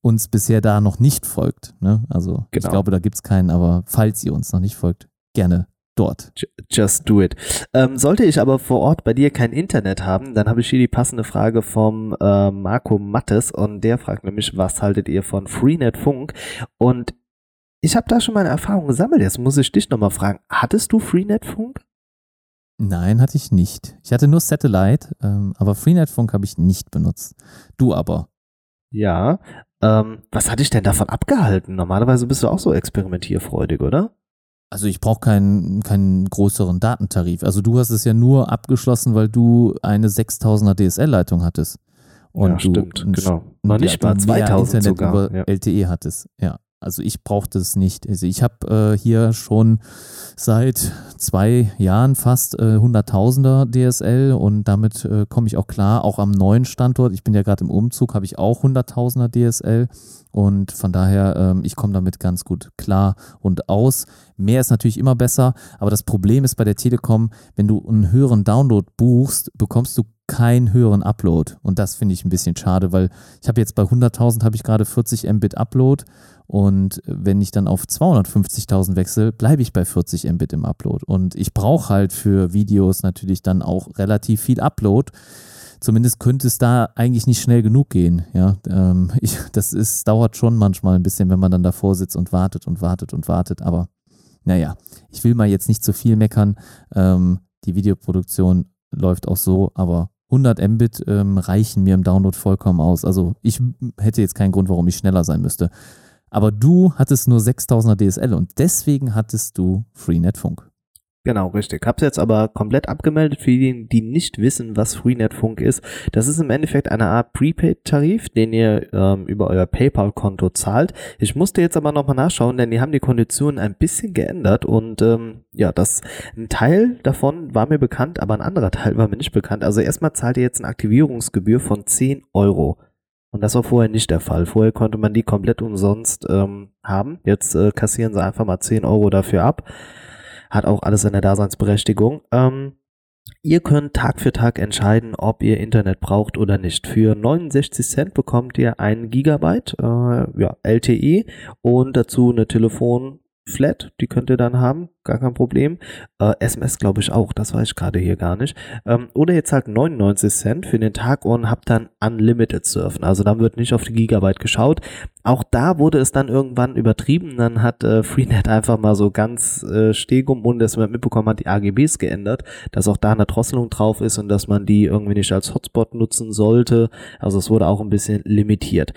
uns bisher da noch nicht folgt. Ne? Also ich Genau. glaube, da gibt es keinen, aber falls ihr uns noch nicht folgt, gerne dort. Ju- Just do it. Ähm, sollte ich aber vor Ort bei dir kein Internet haben, dann habe ich hier die passende Frage vom äh, Marco Mattes und der fragt nämlich, was haltet ihr von Freenet Funk? Und ich habe da schon meine Erfahrung gesammelt. Jetzt muss ich dich nochmal fragen, hattest du Freenet Funk? Nein, hatte ich nicht. Ich hatte nur Satellite, ähm, aber Freenet-Funk habe ich nicht benutzt. Du aber. Ja. Ähm, was hat dich denn davon abgehalten? Normalerweise bist du auch so experimentierfreudig, oder? Also ich brauche keinen, keinen größeren Datentarif. Also du hast es ja nur abgeschlossen, weil du eine 6000er DSL-Leitung hattest. Und ja, du stimmt, genau. Noch nicht mal mehr 2000 Internet sogar. über Ja. LTE hattest. Ja, also ich brauchte es nicht. Also ich habe äh, hier schon seit zwei Jahren fast äh, 100.000er DSL und damit äh, komme ich auch klar. Auch am neuen Standort, ich bin ja gerade im Umzug, habe ich auch 100.000er DSL und von daher, ähm, ich komme damit ganz gut klar und aus. Mehr ist natürlich immer besser, aber das Problem ist bei der Telekom, wenn du einen höheren Download buchst, bekommst du keinen höheren Upload. Und das finde ich ein bisschen schade, weil ich habe jetzt bei 100.000 habe ich gerade 40 Mbit Upload und wenn ich dann auf 250.000 wechsle, bleibe ich bei 40 Mbit im Upload. Und ich brauche halt für Videos natürlich dann auch relativ viel Upload. Zumindest könnte es da eigentlich nicht schnell genug gehen. Ja, ähm, ich, das ist, dauert schon manchmal ein bisschen, wenn man dann davor sitzt und wartet und wartet und wartet. Aber naja, ich will mal jetzt nicht zu viel meckern. Ähm, die Videoproduktion läuft auch so, aber 100 Mbit ähm, reichen mir im Download vollkommen aus. Also ich hätte jetzt keinen Grund, warum ich schneller sein müsste. Aber du hattest nur 6000er DSL und deswegen hattest du Freenet Funk. Genau, richtig. Hab's jetzt aber komplett abgemeldet für diejenigen, die nicht wissen, was Freenet Funk ist. Das ist im Endeffekt eine Art Prepaid-Tarif, den ihr ähm, über euer PayPal-Konto zahlt. Ich musste jetzt aber nochmal nachschauen, denn die haben die Konditionen ein bisschen geändert und ähm, ja, das ein Teil davon war mir bekannt, aber ein anderer Teil war mir nicht bekannt. Also erstmal zahlt ihr jetzt eine Aktivierungsgebühr von 10 Euro. Und das war vorher nicht der Fall. Vorher konnte man die komplett umsonst ähm, haben. Jetzt äh, kassieren sie einfach mal 10 Euro dafür ab hat auch alles seine Daseinsberechtigung. Ähm, ihr könnt Tag für Tag entscheiden, ob ihr Internet braucht oder nicht. Für 69 Cent bekommt ihr ein Gigabyte äh, ja, LTE und dazu eine Telefon-Flat, die könnt ihr dann haben, gar kein Problem. Äh, SMS glaube ich auch, das weiß ich gerade hier gar nicht. Ähm, oder ihr zahlt 99 Cent für den Tag und habt dann Unlimited Surfen. Also dann wird nicht auf die Gigabyte geschaut. Auch da wurde es dann irgendwann übertrieben. Dann hat äh, Freenet einfach mal so ganz äh, stegum, ohne dass man mitbekommen hat, die AGBs geändert, dass auch da eine Drosselung drauf ist und dass man die irgendwie nicht als Hotspot nutzen sollte. Also es wurde auch ein bisschen limitiert.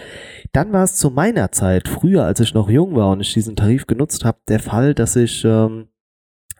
Dann war es zu meiner Zeit, früher als ich noch jung war und ich diesen Tarif genutzt habe, der Fall, dass ich ähm,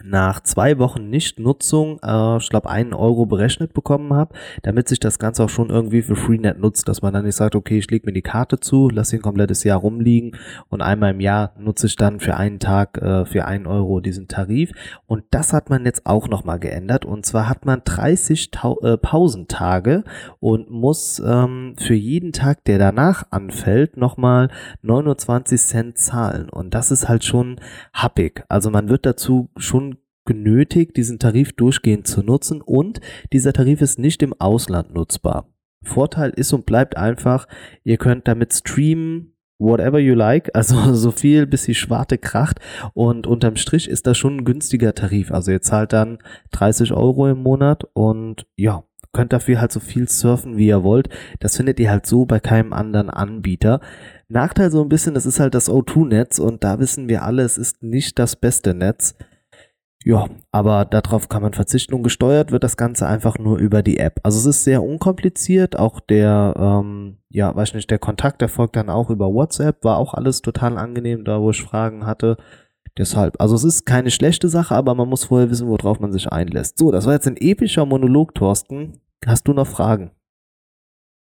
nach zwei Wochen Nichtnutzung, äh, ich glaube, einen Euro berechnet bekommen habe, damit sich das Ganze auch schon irgendwie für Freenet nutzt, dass man dann nicht sagt, okay, ich lege mir die Karte zu, lasse ein komplettes Jahr rumliegen und einmal im Jahr nutze ich dann für einen Tag äh, für einen Euro diesen Tarif. Und das hat man jetzt auch nochmal geändert. Und zwar hat man 30 Tau äh, Pausentage und muss ähm, für jeden Tag, der danach anfällt, nochmal 29 Cent zahlen. Und das ist halt schon happig. Also man wird dazu schon genötigt, diesen Tarif durchgehend zu nutzen und dieser Tarif ist nicht im Ausland nutzbar. Vorteil ist und bleibt einfach, ihr könnt damit streamen whatever you like, also so viel bis die Schwarte kracht und unterm Strich ist das schon ein günstiger Tarif. Also ihr zahlt dann 30 Euro im Monat und ja, könnt dafür halt so viel surfen, wie ihr wollt. Das findet ihr halt so bei keinem anderen Anbieter. Nachteil so ein bisschen, das ist halt das O2-Netz und da wissen wir alle, es ist nicht das beste Netz. Ja, aber darauf kann man verzichten und gesteuert wird das Ganze einfach nur über die App. Also es ist sehr unkompliziert, auch der, ähm, ja, weiß nicht, der Kontakt erfolgt dann auch über WhatsApp, war auch alles total angenehm, da wo ich Fragen hatte. Deshalb, also es ist keine schlechte Sache, aber man muss vorher wissen, worauf man sich einlässt. So, das war jetzt ein epischer Monolog, Thorsten. Hast du noch Fragen?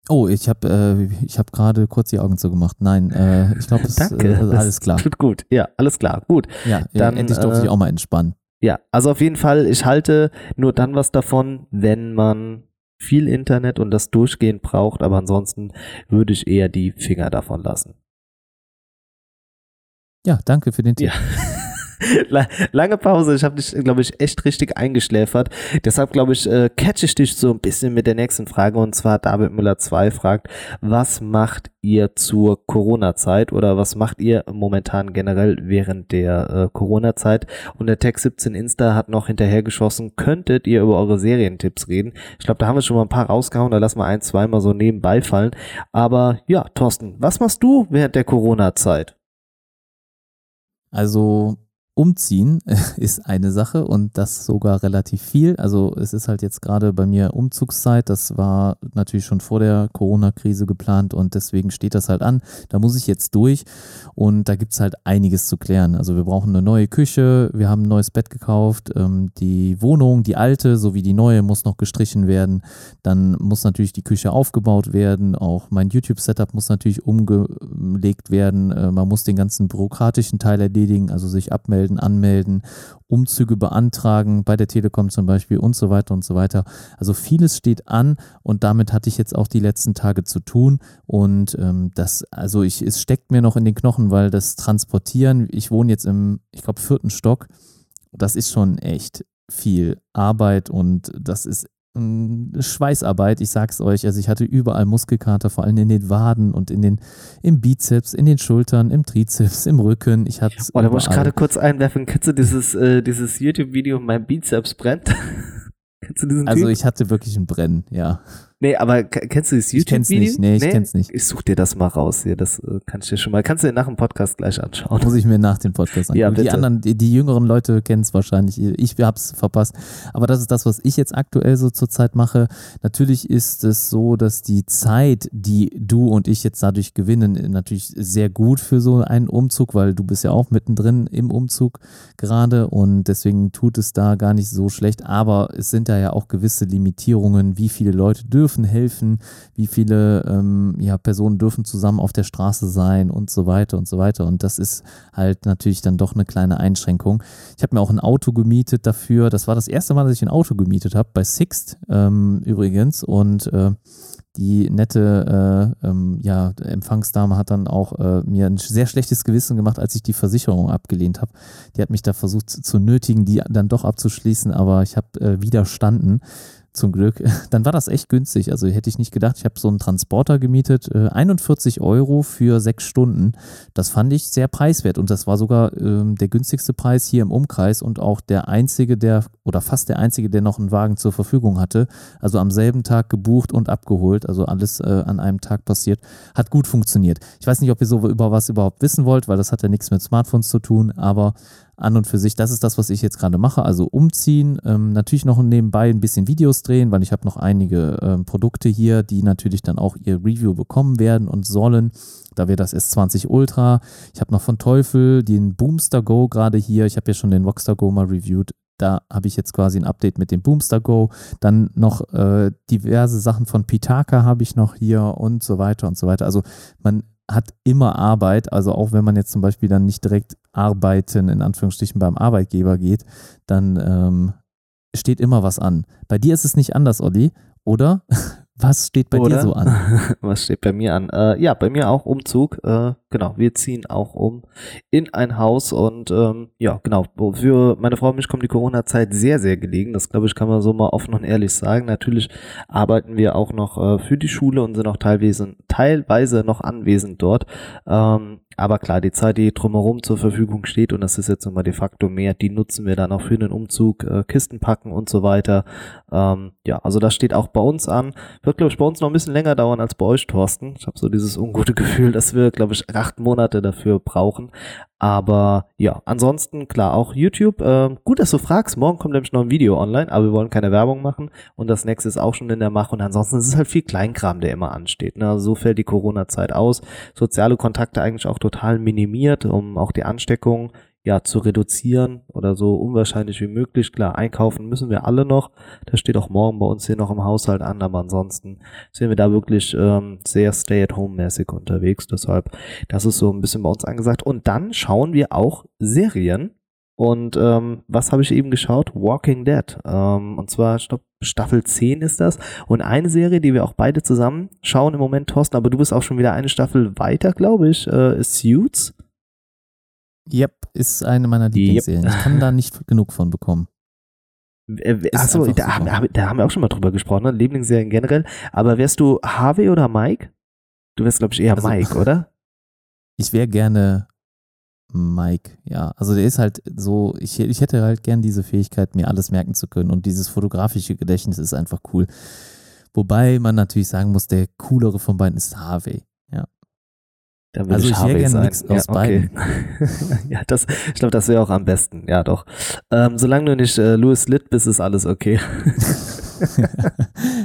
Oh, ich habe äh, ich habe gerade kurz die Augen zugemacht. Nein, äh, ich glaube, es ist äh, alles klar. Tut gut. Ja, alles klar. Gut. Ja, dann endlich durfte ich äh, auch mal entspannen. Ja, also auf jeden Fall, ich halte nur dann was davon, wenn man viel Internet und das durchgehend braucht, aber ansonsten würde ich eher die Finger davon lassen. Ja, danke für den Tipp. Ja. Lange Pause, ich habe dich, glaube ich, echt richtig eingeschläfert. Deshalb, glaube ich, äh, catch ich dich so ein bisschen mit der nächsten Frage. Und zwar David Müller 2 fragt, was macht ihr zur Corona-Zeit oder was macht ihr momentan generell während der äh, Corona-Zeit? Und der Tech 17 Insta hat noch hinterhergeschossen, könntet ihr über eure Serientipps reden? Ich glaube, da haben wir schon mal ein paar rausgehauen, da lassen wir ein, zwei mal so nebenbei fallen. Aber ja, Thorsten, was machst du während der Corona-Zeit? Also Umziehen ist eine Sache und das sogar relativ viel. Also es ist halt jetzt gerade bei mir Umzugszeit. Das war natürlich schon vor der Corona-Krise geplant und deswegen steht das halt an. Da muss ich jetzt durch und da gibt es halt einiges zu klären. Also wir brauchen eine neue Küche, wir haben ein neues Bett gekauft, ähm, die Wohnung, die alte sowie die neue muss noch gestrichen werden. Dann muss natürlich die Küche aufgebaut werden. Auch mein YouTube-Setup muss natürlich umgelegt werden. Äh, man muss den ganzen bürokratischen Teil erledigen, also sich abmelden anmelden, anmelden, Umzüge beantragen, bei der Telekom zum Beispiel und so weiter und so weiter. Also vieles steht an und damit hatte ich jetzt auch die letzten Tage zu tun und ähm, das, also ich, es steckt mir noch in den Knochen, weil das Transportieren, ich wohne jetzt im, ich glaube, vierten Stock, das ist schon echt viel Arbeit und das ist Schweißarbeit, ich sag's euch. Also ich hatte überall Muskelkater, vor allem in den Waden und in den, im Bizeps, in den Schultern, im Trizeps, im Rücken. Ich hatte Oh, da muss ich gerade kurz einwerfen. Kennst du dieses, äh, dieses YouTube-Video, mein Bizeps brennt? Kennst du diesen Also typ? ich hatte wirklich ein Brennen, ja. Nee, aber kennst du das YouTube-Video? Ich kenn's nicht, nee, ich nee? kenn's nicht. Ich such dir das mal raus hier, das äh, kannst du dir schon mal, kannst du dir nach dem Podcast gleich anschauen. Muss ich mir nach dem Podcast anschauen. Ja, bitte. die anderen, die, die jüngeren Leute kennen es wahrscheinlich, ich hab's verpasst. Aber das ist das, was ich jetzt aktuell so zurzeit mache. Natürlich ist es so, dass die Zeit, die du und ich jetzt dadurch gewinnen, natürlich sehr gut für so einen Umzug, weil du bist ja auch mittendrin im Umzug gerade und deswegen tut es da gar nicht so schlecht. Aber es sind da ja auch gewisse Limitierungen, wie viele Leute dürfen dürfen helfen, wie viele ähm, ja, Personen dürfen zusammen auf der Straße sein und so weiter und so weiter. Und das ist halt natürlich dann doch eine kleine Einschränkung. Ich habe mir auch ein Auto gemietet dafür. Das war das erste Mal, dass ich ein Auto gemietet habe, bei Sixt ähm, übrigens. Und äh, die nette äh, ähm, ja, Empfangsdame hat dann auch äh, mir ein sehr schlechtes Gewissen gemacht, als ich die Versicherung abgelehnt habe. Die hat mich da versucht zu, nötigen, die dann doch abzuschließen, aber ich habe äh, widerstanden zum Glück. Dann war das echt günstig. Also hätte ich nicht gedacht. Ich habe so einen Transporter gemietet, 41 äh, Euro für sechs Stunden. Das fand ich sehr preiswert und das war sogar ähm, der günstigste Preis hier im Umkreis und auch der einzige, der oder fast der einzige, der noch einen Wagen zur Verfügung hatte. Also am selben Tag gebucht und abgeholt. Also alles äh, an einem Tag passiert. Hat gut funktioniert. Ich weiß nicht, ob ihr so über was überhaupt wissen wollt, weil das hat ja nichts mit Smartphones zu tun, aber an und für sich, das ist das, was ich jetzt gerade mache. Also umziehen, ähm, natürlich noch nebenbei ein bisschen Videos drehen, weil ich habe noch einige ähm, Produkte hier, die natürlich dann auch ihr Review bekommen werden und sollen. Da wäre das S20 Ultra. Ich habe noch von Teufel den Boomster Go gerade hier. Ich habe ja schon den Rockstar Go mal reviewed. Da habe ich jetzt quasi ein Update mit dem Boomster Go. Dann noch äh, diverse Sachen von Pitaka habe ich noch hier und so weiter und so weiter. Also man hat immer Arbeit. Also auch wenn man jetzt zum Beispiel dann nicht direkt arbeiten, in Anführungsstrichen beim Arbeitgeber geht, dann ähm, steht immer was an. Bei dir ist es nicht anders, Olli, oder? Was steht bei Oder? dir so an? Was steht bei mir an? Äh, ja, bei mir auch Umzug. Äh, genau, wir ziehen auch um in ein Haus und ähm, ja, genau. Für meine Frau und mich kommt die Corona-Zeit sehr, sehr gelegen. Das glaube ich, kann man so mal offen und ehrlich sagen. Natürlich arbeiten wir auch noch äh, für die Schule und sind auch teilweise, teilweise noch anwesend dort. Ähm, aber klar, die Zeit, die drumherum zur Verfügung steht, und das ist jetzt nochmal de facto mehr, die nutzen wir dann auch für den Umzug, äh, Kisten packen und so weiter. Ähm, ja, also das steht auch bei uns an. Wird, glaube ich, bei uns noch ein bisschen länger dauern als bei euch, Thorsten. Ich habe so dieses ungute Gefühl, dass wir, glaube ich, acht Monate dafür brauchen. Aber ja, ansonsten klar, auch YouTube. Äh, gut, dass du fragst. Morgen kommt nämlich noch ein Video online, aber wir wollen keine Werbung machen. Und das nächste ist auch schon in der Mache. Und ansonsten ist es halt viel Kleinkram, der immer ansteht. Ne? Also so fällt die Corona-Zeit aus. Soziale Kontakte eigentlich auch total minimiert, um auch die Ansteckung ja, zu reduzieren oder so unwahrscheinlich wie möglich. Klar, einkaufen müssen wir alle noch. Das steht auch morgen bei uns hier noch im Haushalt an, aber ansonsten sind wir da wirklich ähm, sehr stay-at-home-mäßig unterwegs. Deshalb, das ist so ein bisschen bei uns angesagt. Und dann schauen wir auch Serien. Und ähm, was habe ich eben geschaut? Walking Dead. Ähm, und zwar, ich Staffel 10 ist das. Und eine Serie, die wir auch beide zusammen schauen im Moment, Thorsten, aber du bist auch schon wieder eine Staffel weiter, glaube ich, äh, ist Suits. Yep, ist eine meiner Lieblingsserien. Ich kann da nicht genug von bekommen. Äh, Achso, da, haben- da haben wir auch schon mal drüber gesprochen, ne? Lieblingsserien generell. Aber wärst du Harvey oder Mike? Du wärst, glaube ich, eher Also- Mike, oder? Ich wäre gerne Mike, ja. Also der ist halt so, ich, ich hätte halt gern diese Fähigkeit, mir alles merken zu können. Und dieses fotografische Gedächtnis ist einfach cool. Wobei man natürlich sagen muss, der coolere von beiden ist Harvey. Also ich ich wär Harvey gern sein. nix aus ja, okay. ja, das, ich glaube, das wäre auch am besten. Ja, doch. Ähm, solange du nicht äh, Louis Litt bist, ist alles okay.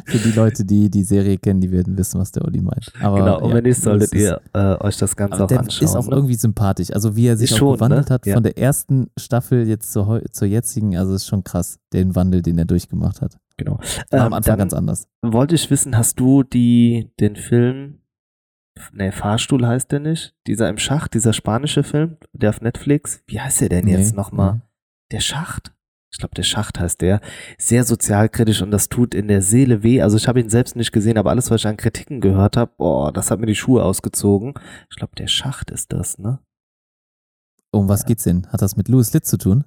Für die Leute, die die Serie kennen, die werden wissen, was der Olli meint. Aber, genau. Und ja, wenn nicht, solltet ihr äh, euch das Ganze auch der anschauen. ist auch ne? irgendwie sympathisch. Also wie er sich Ist auch schon, gewandelt ne? hat Ja. von der ersten Staffel jetzt zur, zur jetzigen, also ist schon krass, den Wandel, den er durchgemacht hat. Genau. War am Ähm, Anfang dann ganz anders. wollte ich wissen, hast du die, den Film, ne, Fahrstuhl heißt der nicht? Dieser im Schacht, dieser spanische Film, der auf Netflix, wie heißt der denn jetzt Nee, nochmal? nee. Der Schacht. Ich glaube, der Schacht heißt der. Sehr sozialkritisch und das tut in der Seele weh. Also ich habe ihn selbst nicht gesehen, aber alles, was ich an Kritiken gehört habe, boah, das hat mir die Schuhe ausgezogen. Ich glaube, der Schacht ist das, ne? Um was geht's denn? Hat das mit Louis Litt zu tun?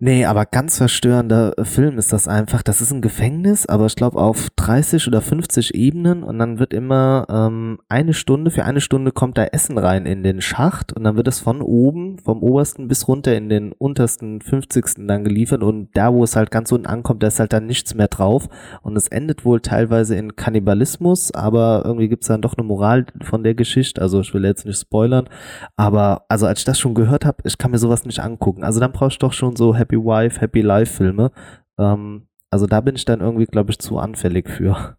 Nee, aber ganz verstörender Film ist das einfach. Das ist ein Gefängnis, aber ich glaube auf 30 oder 50 Ebenen und dann wird immer ähm, eine Stunde, für eine Stunde kommt da Essen rein in den Schacht und dann wird es von oben, vom obersten bis runter in den untersten 50. dann geliefert und da, wo es halt ganz unten ankommt, da ist halt dann nichts mehr drauf und es endet wohl teilweise in Kannibalismus, aber irgendwie gibt's dann doch eine Moral von der Geschichte, also ich will jetzt nicht spoilern, aber also als ich das schon gehört habe, ich kann mir sowas nicht angucken. Also dann brauche ich doch schon so Happy Wife, Happy Life Filme. Ähm, also da bin ich dann irgendwie, glaube ich, zu anfällig für.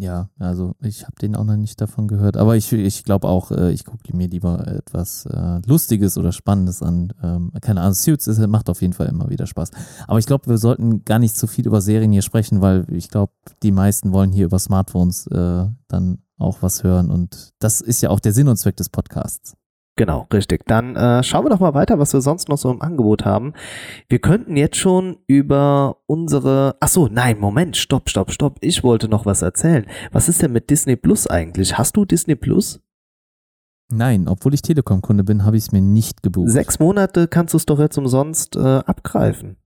Ja, also ich habe den auch noch nicht davon gehört. Aber ich, ich glaube auch, äh, ich gucke mir lieber etwas äh, Lustiges oder Spannendes an. Ähm, keine Ahnung, Suits ist, macht auf jeden Fall immer wieder Spaß. Aber ich glaube, wir sollten gar nicht zu viel über Serien hier sprechen, weil ich glaube, die meisten wollen hier über Smartphones äh, dann auch was hören. Und das ist ja auch der Sinn und Zweck des Podcasts. Genau, richtig. Dann äh, schauen wir doch mal weiter, was wir sonst noch so im Angebot haben. Wir könnten jetzt schon über unsere. Ach so, nein, Moment, stopp, stopp, stopp. Ich wollte noch was erzählen. Was ist denn mit Disney Plus eigentlich? Hast du Disney Plus? Nein, obwohl ich Telekom-Kunde bin, habe ich es mir nicht gebucht. Sechs Monate kannst du es doch jetzt umsonst äh, abgreifen.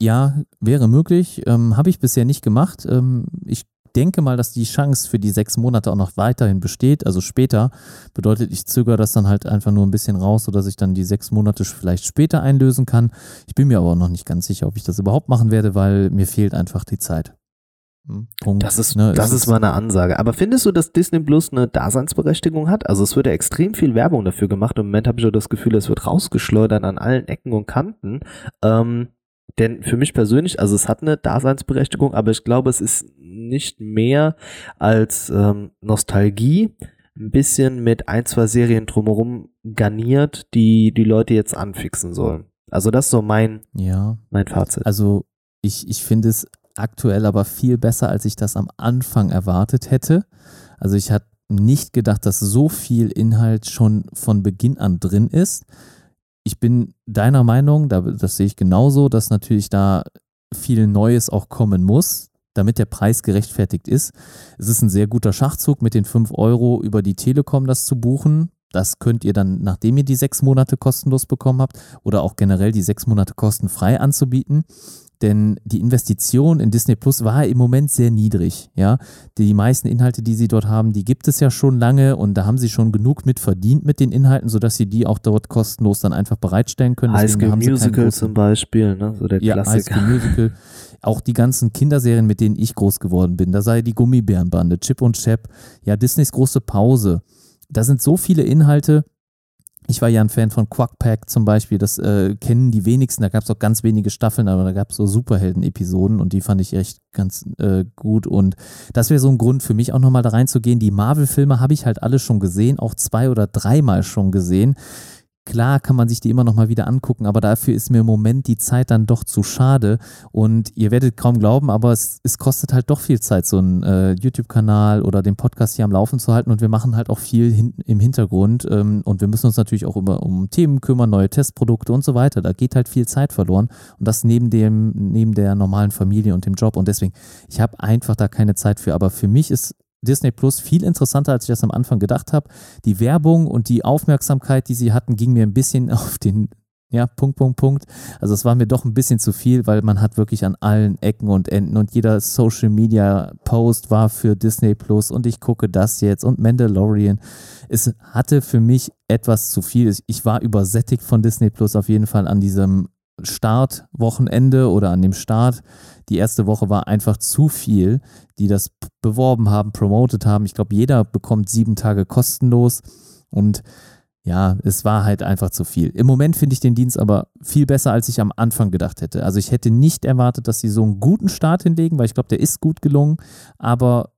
Ja, wäre möglich. Ähm, Habe ich bisher nicht gemacht. Ähm, ich denke mal, dass die Chance für die sechs Monate auch noch weiterhin besteht. Also später bedeutet, ich zögere das dann halt einfach nur ein bisschen raus, sodass ich dann die sechs Monate vielleicht später einlösen kann. Ich bin mir aber noch nicht ganz sicher, ob ich das überhaupt machen werde, weil mir fehlt einfach die Zeit. Hm, Punkt. Das ist, Ne, das ist mal eine Ansage. Aber findest du, dass Disney Plus eine Daseinsberechtigung hat? Also es wird ja extrem viel Werbung dafür gemacht. Im Moment habe ich so das Gefühl, es wird rausgeschleudert an allen Ecken und Kanten. Ähm, denn für mich persönlich, also es hat eine Daseinsberechtigung, aber ich glaube, es ist nicht mehr als ähm, Nostalgie, ein bisschen mit ein, zwei Serien drumherum garniert, die die Leute jetzt anfixen sollen. Also das ist so mein, Ja, mein Fazit. also ich, ich finde es aktuell aber viel besser, als ich das am Anfang erwartet hätte. Also ich hatte nicht gedacht, dass so viel Inhalt schon von Beginn an drin ist. Ich bin deiner Meinung, da, das sehe ich genauso, dass natürlich da viel Neues auch kommen muss. damit der Preis gerechtfertigt ist. Es ist ein sehr guter Schachzug, mit den 5 Euro über die Telekom das zu buchen. Das könnt ihr dann, nachdem ihr die sechs Monate kostenlos bekommen habt, oder auch generell die sechs Monate kostenfrei anzubieten. Denn die Investition in Disney Plus war im Moment sehr niedrig. Ja, die meisten Inhalte, die sie dort haben, die gibt es ja schon lange und da haben sie schon genug mit verdient mit den Inhalten, sodass sie die auch dort kostenlos dann einfach bereitstellen können. High School Musical zum Beispiel, ne? so der ja, Klassiker. High School Musical. Auch die ganzen Kinderserien, mit denen ich groß geworden bin, da sei die Gummibärenbande, Chip und Chap, ja, Disneys große Pause. Da sind so viele Inhalte, ich war ja ein Fan von Quackpack zum Beispiel, das äh, kennen die wenigsten, da gab es auch ganz wenige Staffeln, aber da gab es so Superhelden-Episoden und die fand ich echt ganz äh, gut und das wäre so ein Grund für mich auch nochmal da reinzugehen. Die Marvel-Filme habe ich halt alle schon gesehen, auch zwei oder dreimal schon gesehen. Klar kann man sich die immer noch mal wieder angucken, aber dafür ist mir im Moment die Zeit dann doch zu schade. Und ihr werdet kaum glauben, aber es, es kostet halt doch viel Zeit, so einen äh, YouTube-Kanal oder den Podcast hier am Laufen zu halten. Und wir machen halt auch viel hin, im Hintergrund. Ähm, und wir müssen uns natürlich auch immer um Themen kümmern, neue Testprodukte und so weiter. Da geht halt viel Zeit verloren. Und das neben dem, neben der normalen Familie und dem Job. Und deswegen, ich habe einfach da keine Zeit für. Aber für mich ist Disney Plus viel interessanter, als ich das am Anfang gedacht habe. Die Werbung und die Aufmerksamkeit, die sie hatten, ging mir ein bisschen auf den ja, Punkt, Punkt, Punkt. Also es war mir doch ein bisschen zu viel, weil man hat wirklich an allen Ecken und Enden und jeder Social Media Post war für Disney Plus und ich gucke das jetzt und Mandalorian. Es hatte für mich etwas zu viel. Ich war übersättigt von Disney Plus auf jeden Fall an diesem Startwochenende oder an dem Start die erste Woche war einfach zu viel, die das beworben haben, promoted haben. Ich glaube, jeder bekommt sieben Tage kostenlos und ja, es war halt einfach zu viel. Im Moment finde ich den Dienst aber viel besser, als ich am Anfang gedacht hätte. Also ich hätte nicht erwartet, dass sie so einen guten Start hinlegen, weil ich glaube, der ist gut gelungen, aber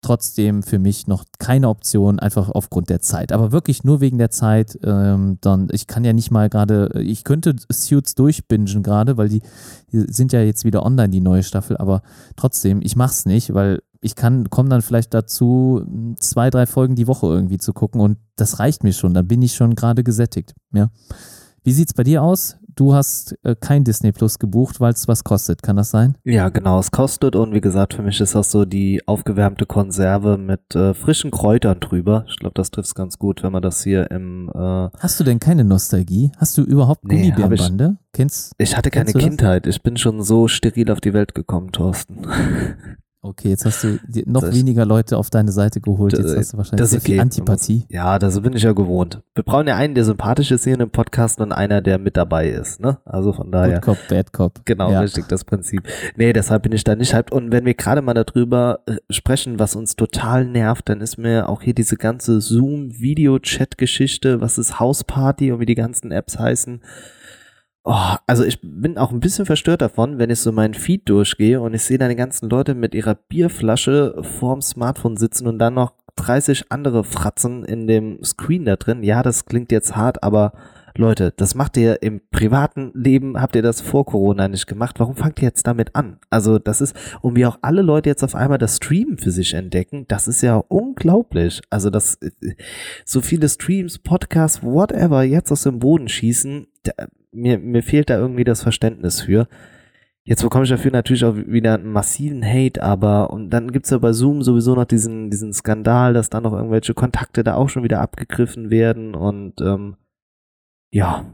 trotzdem für mich noch keine Option, einfach aufgrund der Zeit. Aber wirklich nur wegen der Zeit. Ähm, dann, ich kann ja nicht mal gerade, ich könnte Suits durchbingen gerade, weil die, die, sind ja jetzt wieder online, die neue Staffel, aber trotzdem, ich mach's nicht, weil ich kann, komme dann vielleicht dazu, zwei, drei Folgen die Woche irgendwie zu gucken und das reicht mir schon. Dann bin ich schon gerade gesättigt. Ja. Wie sieht's bei dir aus? Du hast äh, kein Disney Plus gebucht, weil es was kostet. Kann das sein? Ja, genau, es kostet und wie gesagt, für mich ist das so die aufgewärmte Konserve mit äh, frischen Kräutern drüber. Ich glaube, das trifft es ganz gut, wenn man das hier im äh Hast du denn keine Nostalgie? Hast du überhaupt nee, Gummibärenbande? Kennst Ich hatte keine Kindheit. Ich bin schon so steril auf die Welt gekommen, Thorsten. Okay, jetzt hast du noch das weniger Leute auf deine Seite geholt. Jetzt hast du wahrscheinlich sehr okay. viel Antipathie. Ja, das bin ich ja gewohnt. Wir brauchen ja einen, der sympathisch ist hier in dem Podcast und einer, der mit dabei ist. Ne? Also von daher. Good Cop, Bad Cop. Genau, ja. richtig, das Prinzip. Nee, deshalb bin ich da nicht halb. Und wenn wir gerade mal darüber äh, sprechen, was uns total nervt, dann ist mir auch hier diese ganze Zoom-Video-Chat-Geschichte, was ist Hausparty und wie die ganzen Apps heißen Oh, also ich bin auch ein bisschen verstört davon, wenn ich so meinen Feed durchgehe und ich sehe da die ganzen Leute mit ihrer Bierflasche vorm Smartphone sitzen und dann noch 30 andere Fratzen in dem Screen da drin. Ja, das klingt jetzt hart, aber Leute, das macht ihr im privaten Leben, habt ihr das vor Corona nicht gemacht. Warum fangt ihr jetzt damit an? Also das ist, und wie auch alle Leute jetzt auf einmal das Streamen für sich entdecken, das ist ja unglaublich. Also dass so viele Streams, Podcasts, whatever jetzt aus dem Boden schießen, mir, mir fehlt da irgendwie das Verständnis für. Jetzt bekomme ich dafür natürlich auch wieder einen massiven Hate, aber und dann gibt's ja bei Zoom sowieso noch diesen, diesen Skandal, dass da noch irgendwelche Kontakte da auch schon wieder abgegriffen werden und ähm, ja,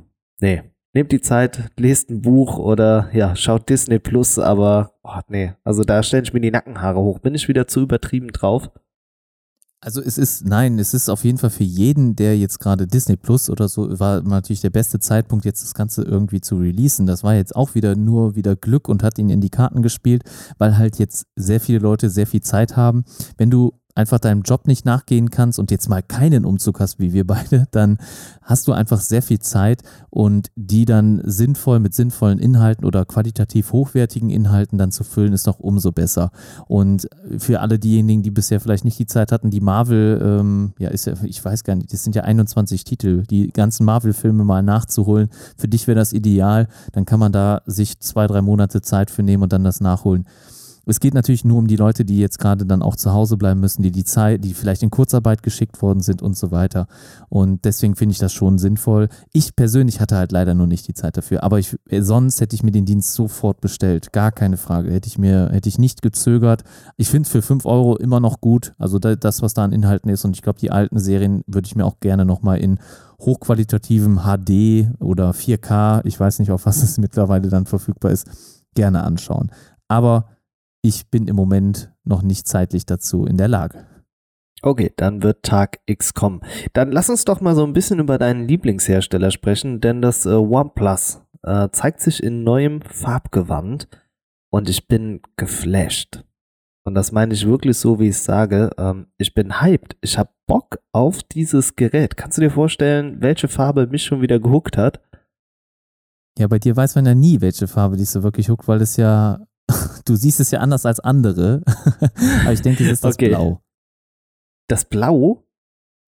nee. Nehmt die Zeit, lest ein Buch oder ja, schaut Disney Plus, aber oh, nee, also da stelle ich mir die Nackenhaare hoch. Bin ich wieder zu übertrieben drauf? Also es ist, nein, es ist auf jeden Fall für jeden, der jetzt gerade Disney Plus oder so, war natürlich der beste Zeitpunkt, jetzt das Ganze irgendwie zu releasen. Das war jetzt auch wieder nur wieder Glück und hat ihn in die Karten gespielt, weil halt jetzt sehr viele Leute sehr viel Zeit haben. Wenn du einfach deinem Job nicht nachgehen kannst und jetzt mal keinen Umzug hast, wie wir beide, dann hast du einfach sehr viel Zeit und die dann sinnvoll mit sinnvollen Inhalten oder qualitativ hochwertigen Inhalten dann zu füllen, ist noch umso besser. Und für alle diejenigen, die bisher vielleicht nicht die Zeit hatten, die Marvel, ähm, ja, ist ja, ich weiß gar nicht, das sind ja 21 Titel, die ganzen Marvel-Filme mal nachzuholen. Für dich wäre das ideal, dann kann man da sich zwei, drei Monate Zeit für nehmen und dann das nachholen. Es geht natürlich nur um die Leute, die jetzt gerade dann auch zu Hause bleiben müssen, die die Zeit, die vielleicht in Kurzarbeit geschickt worden sind und so weiter. Und deswegen finde ich das schon sinnvoll. Ich persönlich hatte halt leider nur nicht die Zeit dafür, aber ich, äh, sonst hätte ich mir den Dienst sofort bestellt. Gar keine Frage. Hätte ich mir, hätte ich nicht gezögert. Ich finde es für 5 Euro immer noch gut. Also das, was da an Inhalten ist. Und ich glaube, die alten Serien würde ich mir auch gerne nochmal in hochqualitativem HD oder 4K, ich weiß nicht, auf was es mittlerweile dann verfügbar ist, gerne anschauen. Aber ich bin im Moment noch nicht zeitlich dazu in der Lage. Okay, dann wird Tag X kommen. Dann lass uns doch mal so ein bisschen über deinen Lieblingshersteller sprechen, denn das äh, OnePlus äh, zeigt sich in neuem Farbgewand und ich bin geflasht. Und das meine ich wirklich so, wie ich sage. Ähm, ich bin hyped. Ich habe Bock auf dieses Gerät. Kannst du dir vorstellen, welche Farbe mich schon wieder gehuckt hat? Ja, bei dir weiß man ja nie, welche Farbe dich so wirklich huckt, weil es ja du siehst es ja anders als andere. Aber ich denke, es ist das okay. Blau. Das Blau?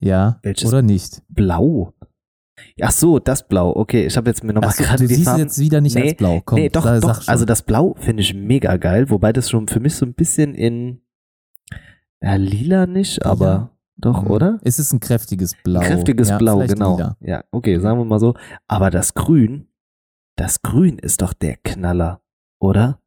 Ja. Welches oder nicht? Blau. Ach so, das Blau. Okay, ich habe jetzt mir nochmal so, gerade die siehst Farben. jetzt wieder nicht nee, als Blau. Komm, nee, doch, doch. Also das Blau finde ich mega geil, wobei das schon für mich so ein bisschen in ja, lila nicht, aber ja. doch, mhm. oder? Es ist ein kräftiges Blau. Ein kräftiges ja, Blau, genau. Lila. Ja, okay, sagen wir mal so. Aber das Grün, das Grün ist doch der Knaller, oder?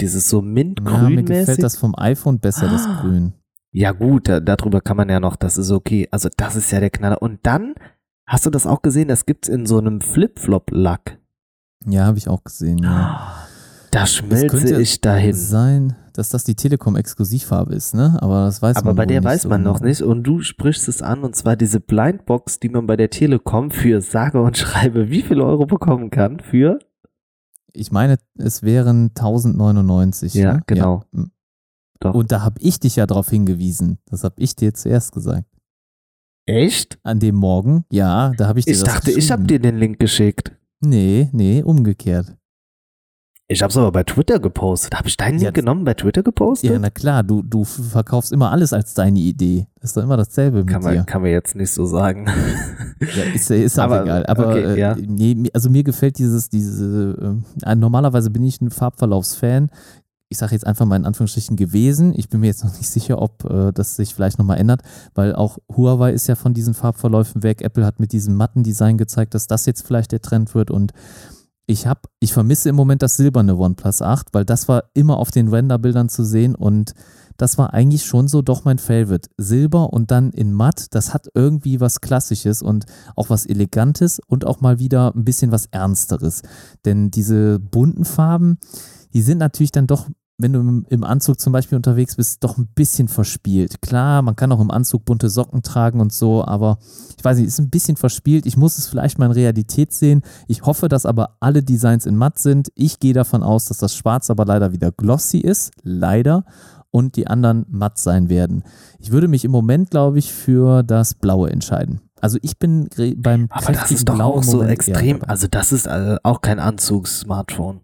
Dieses so mintgrün ja, Mir gefällt das vom iPhone besser, ah. das Grün. Ja gut, da, darüber kann man ja noch, das ist okay. Also das ist ja der Knaller. Und dann, hast du das auch gesehen, das gibt's in so einem Flip-Flop-Lack. Ja, habe ich auch gesehen, ja. Da schmelze ich dahin. sein, dass das die Telekom-Exklusivfarbe ist, ne? Aber das weiß Aber man bei der nicht weiß so man genau. noch nicht. Und du sprichst es an, und zwar diese Blindbox, die man bei der Telekom für sage und schreibe, wie viel Euro bekommen kann für ich meine, es wären 1099. Ja, ne? genau. Ja. Doch. Und da habe ich dich ja darauf hingewiesen. Das habe ich dir zuerst gesagt. Echt? An dem Morgen? Ja, da habe ich dir Ich dachte, ich habe dir den Link geschickt. Nee, nee, umgekehrt. Ich habe es aber bei Twitter gepostet. Habe ich deinen Link genommen, bei Twitter gepostet? Ja, na klar, du, du verkaufst immer alles als deine Idee. Das ist doch immer dasselbe kann mit man, dir. Kann man jetzt nicht so sagen. Ja, ist, ist auch aber, egal. Aber okay, äh, ja. nee, also mir gefällt dieses, diese, äh, normalerweise bin ich ein Farbverlaufsfan. Ich sage jetzt einfach mal in Anführungsstrichen gewesen. Ich bin mir jetzt noch nicht sicher, ob äh, das sich vielleicht nochmal ändert, weil auch Huawei ist ja von diesen Farbverläufen weg. Apple hat mit diesem matten Design gezeigt, dass das jetzt vielleicht der Trend wird und ich habe, ich vermisse im Moment das silberne OnePlus 8, weil das war immer auf den Renderbildern zu sehen und das war eigentlich schon so doch mein Favorite. Silber und dann in matt, das hat irgendwie was Klassisches und auch was Elegantes und auch mal wieder ein bisschen was Ernsteres. Denn diese bunten Farben, die sind natürlich dann doch wenn du im Anzug zum Beispiel unterwegs bist, doch ein bisschen verspielt. Klar, man kann auch im Anzug bunte Socken tragen und so, aber ich weiß nicht, ist ein bisschen verspielt. Ich muss es vielleicht mal in Realität sehen. Ich hoffe, dass aber alle Designs in matt sind. Ich gehe davon aus, dass das Schwarz aber leider wieder glossy ist. Leider. Und die anderen matt sein werden. Ich würde mich im Moment, glaube ich, für das Blaue entscheiden. Also ich bin beim Aber das ist doch auch so extrem. Also das ist äh, auch kein Anzugs-Smartphone.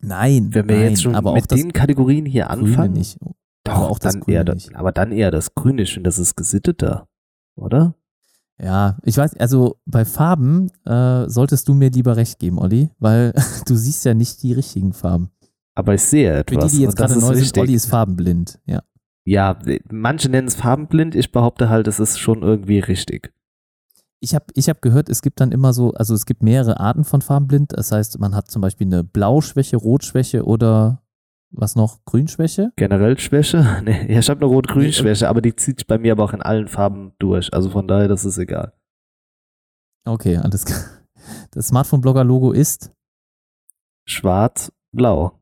Nein, wenn wir nein, jetzt schon aber mit den Kategorien hier anfangen, nicht. doch aber auch dann eher, das, aber dann eher das Grüne. Ich finde, das ist gesitteter, oder? Ja, ich weiß, also bei Farben äh, solltest du mir lieber recht geben, Olli, weil du siehst ja nicht die richtigen Farben. Aber ich sehe etwas. Für die, die jetzt gerade neu sind, Olli ist farbenblind, ja. Ja, manche nennen es farbenblind, ich behaupte halt, es ist schon irgendwie richtig ich habe ich hab gehört, es gibt dann immer so, also es gibt mehrere Arten von Farbenblind. Das heißt, man hat zum Beispiel eine Blauschwäche, Rotschwäche oder was noch? Grünschwäche? Generell Schwäche? Nee, ja, ich habe eine Rot-Grün-Schwäche, aber die zieht bei mir aber auch in allen Farben durch. Also von daher, das ist egal. Okay, alles klar. Das Smartphone-Blogger-Logo ist? Schwarz-Blau.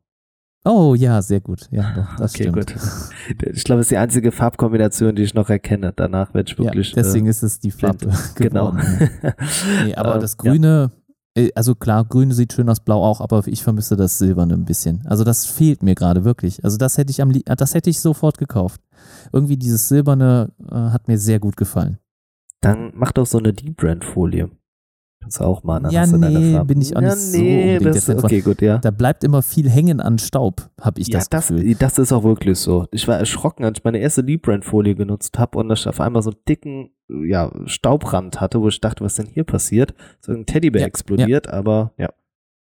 Oh ja, sehr gut. Ja, doch, das okay, stimmt. gut. Ich glaube, es ist die einzige Farbkombination, die ich noch erkenne. Danach werde ich wirklich. Ja, deswegen äh, ist es die Farbe. Genau. nee, aber äh, das Grüne, ja. Äh, also klar, Grüne sieht schön aus, Blau auch, aber ich vermisse das Silberne ein bisschen. Also das fehlt mir gerade wirklich. Also das hätte ich am, das hätte ich sofort gekauft. Irgendwie dieses Silberne äh, hat mir sehr gut gefallen. Dann mach doch so eine Deep Brand Folie. Kannst du auch mal an Ja, nee, bin ich auch ja, nicht nee, so das, Okay, gut, ja. Da bleibt immer viel hängen an Staub, habe ich ja, das das, Gefühl. Das ist auch wirklich so. Ich war erschrocken, als ich meine erste Librand-Folie genutzt habe und ich auf einmal so einen dicken ja, Staubrand hatte, wo ich dachte, was denn hier passiert? So ein Teddybär ja, explodiert, ja. aber ja.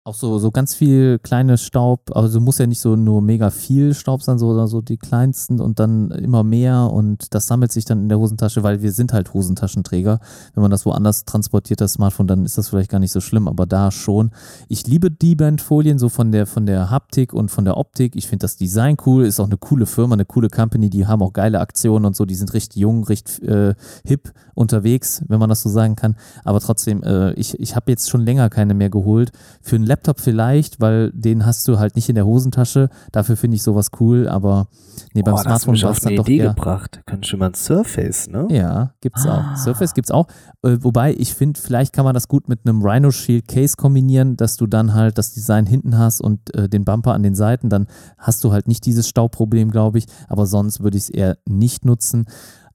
Auch so, so ganz viel kleines Staub, also muss ja nicht so nur mega viel Staub sein, sondern so die kleinsten und dann immer mehr und das sammelt sich dann in der Hosentasche, weil wir sind halt Hosentaschenträger. Wenn man das woanders transportiert, das Smartphone, dann ist das vielleicht gar nicht so schlimm, aber da schon. Ich liebe die Bandfolien so von der, von der Haptik und von der Optik. Ich finde das Design cool, ist auch eine coole Firma, eine coole Company, die haben auch geile Aktionen und so, die sind richtig jung, richtig äh, hip unterwegs, wenn man das so sagen kann. Aber trotzdem, äh, ich, ich habe jetzt schon länger keine mehr geholt. Für einen Laptop vielleicht, weil den hast du halt nicht in der Hosentasche. Dafür finde ich sowas cool, aber nee, beim du Smartphone war es dann doch Idee eher. gebracht. Können schon mal ein Surface, ne? Ja, gibt's Ah. auch. Surface gibt's auch. Äh, wobei ich finde, vielleicht kann man das gut mit einem Rhino Shield Case kombinieren, dass du dann halt das Design hinten hast und äh, den Bumper an den Seiten. Dann hast du halt nicht dieses Staubproblem, glaube ich. Aber sonst würde ich es eher nicht nutzen.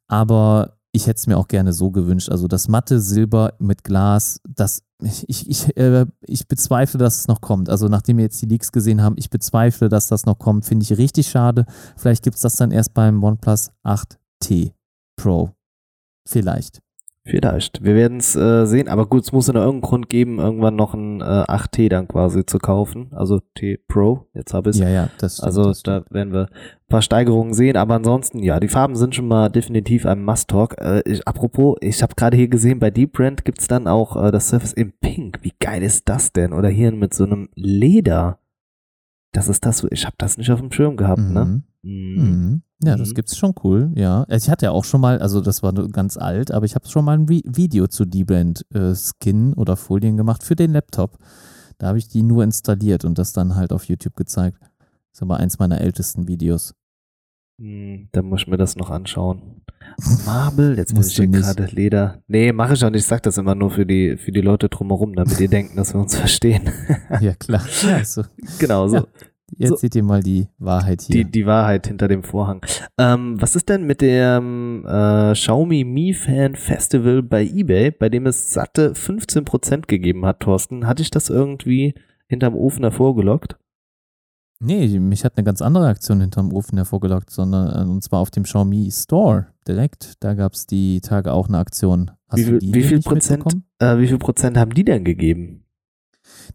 Aber ich hätte es mir auch gerne so gewünscht. Also das matte Silber mit Glas, das ich, ich, äh, ich bezweifle, dass es noch kommt. Also nachdem wir jetzt die Leaks gesehen haben, ich bezweifle, dass das noch kommt. Finde ich richtig schade. Vielleicht gibt es das dann erst beim OnePlus 8T Pro. Vielleicht. Vielleicht. Wir werden es äh, sehen, aber gut, es muss ja noch irgendeinen Grund geben, irgendwann noch ein äh, 8T dann quasi zu kaufen. Also T Pro, jetzt habe ich Ja, ja, das stimmt. Also das da werden wir ein paar Steigerungen sehen, aber ansonsten, ja, die Farben sind schon mal definitiv ein Must-Talk. Äh, ich, apropos, ich habe gerade hier gesehen, bei Deep Brand gibt's dann auch äh, das Surface in Pink. Wie geil ist das denn? Oder hier mit so einem Leder. Das ist das, so- ich habe das nicht auf dem Schirm gehabt, ne? Mhm. Mhm. Mhm. Ja, das Mhm. gibt's schon cool, ja. Also Ich hatte ja auch schon mal, also das war ganz alt, aber ich habe schon mal ein Vi Video zu D-Brand äh, Skin oder Folien gemacht für den Laptop. Da habe ich die nur installiert und das dann halt auf YouTube gezeigt. Das ist aber eins meiner ältesten Videos. Hm, Dann muss ich mir das noch anschauen. Marble, jetzt muss ich hier gerade Leder. Nee, mache ich auch nicht. Ich sag das immer nur für die, für die Leute drumherum, damit die denken, dass wir uns verstehen. Ja, klar. Ja, so. genau, so. Ja. Jetzt So. seht ihr mal die Wahrheit hier. Die, die Wahrheit hinter dem Vorhang. Ähm, was ist denn mit dem äh, Xiaomi Mi Fan Festival bei eBay, bei dem es satte 15% gegeben hat, Thorsten? Hatte ich das irgendwie hinterm Ofen hervorgelockt? Nee, mich hat eine ganz andere Aktion hinterm Ofen hervorgelockt, sondern äh, und zwar auf dem Xiaomi Store direkt. Da gab es die Tage auch eine Aktion. Hast Wie viel- wie viel Prozent? Äh, wie viel Prozent haben die denn gegeben?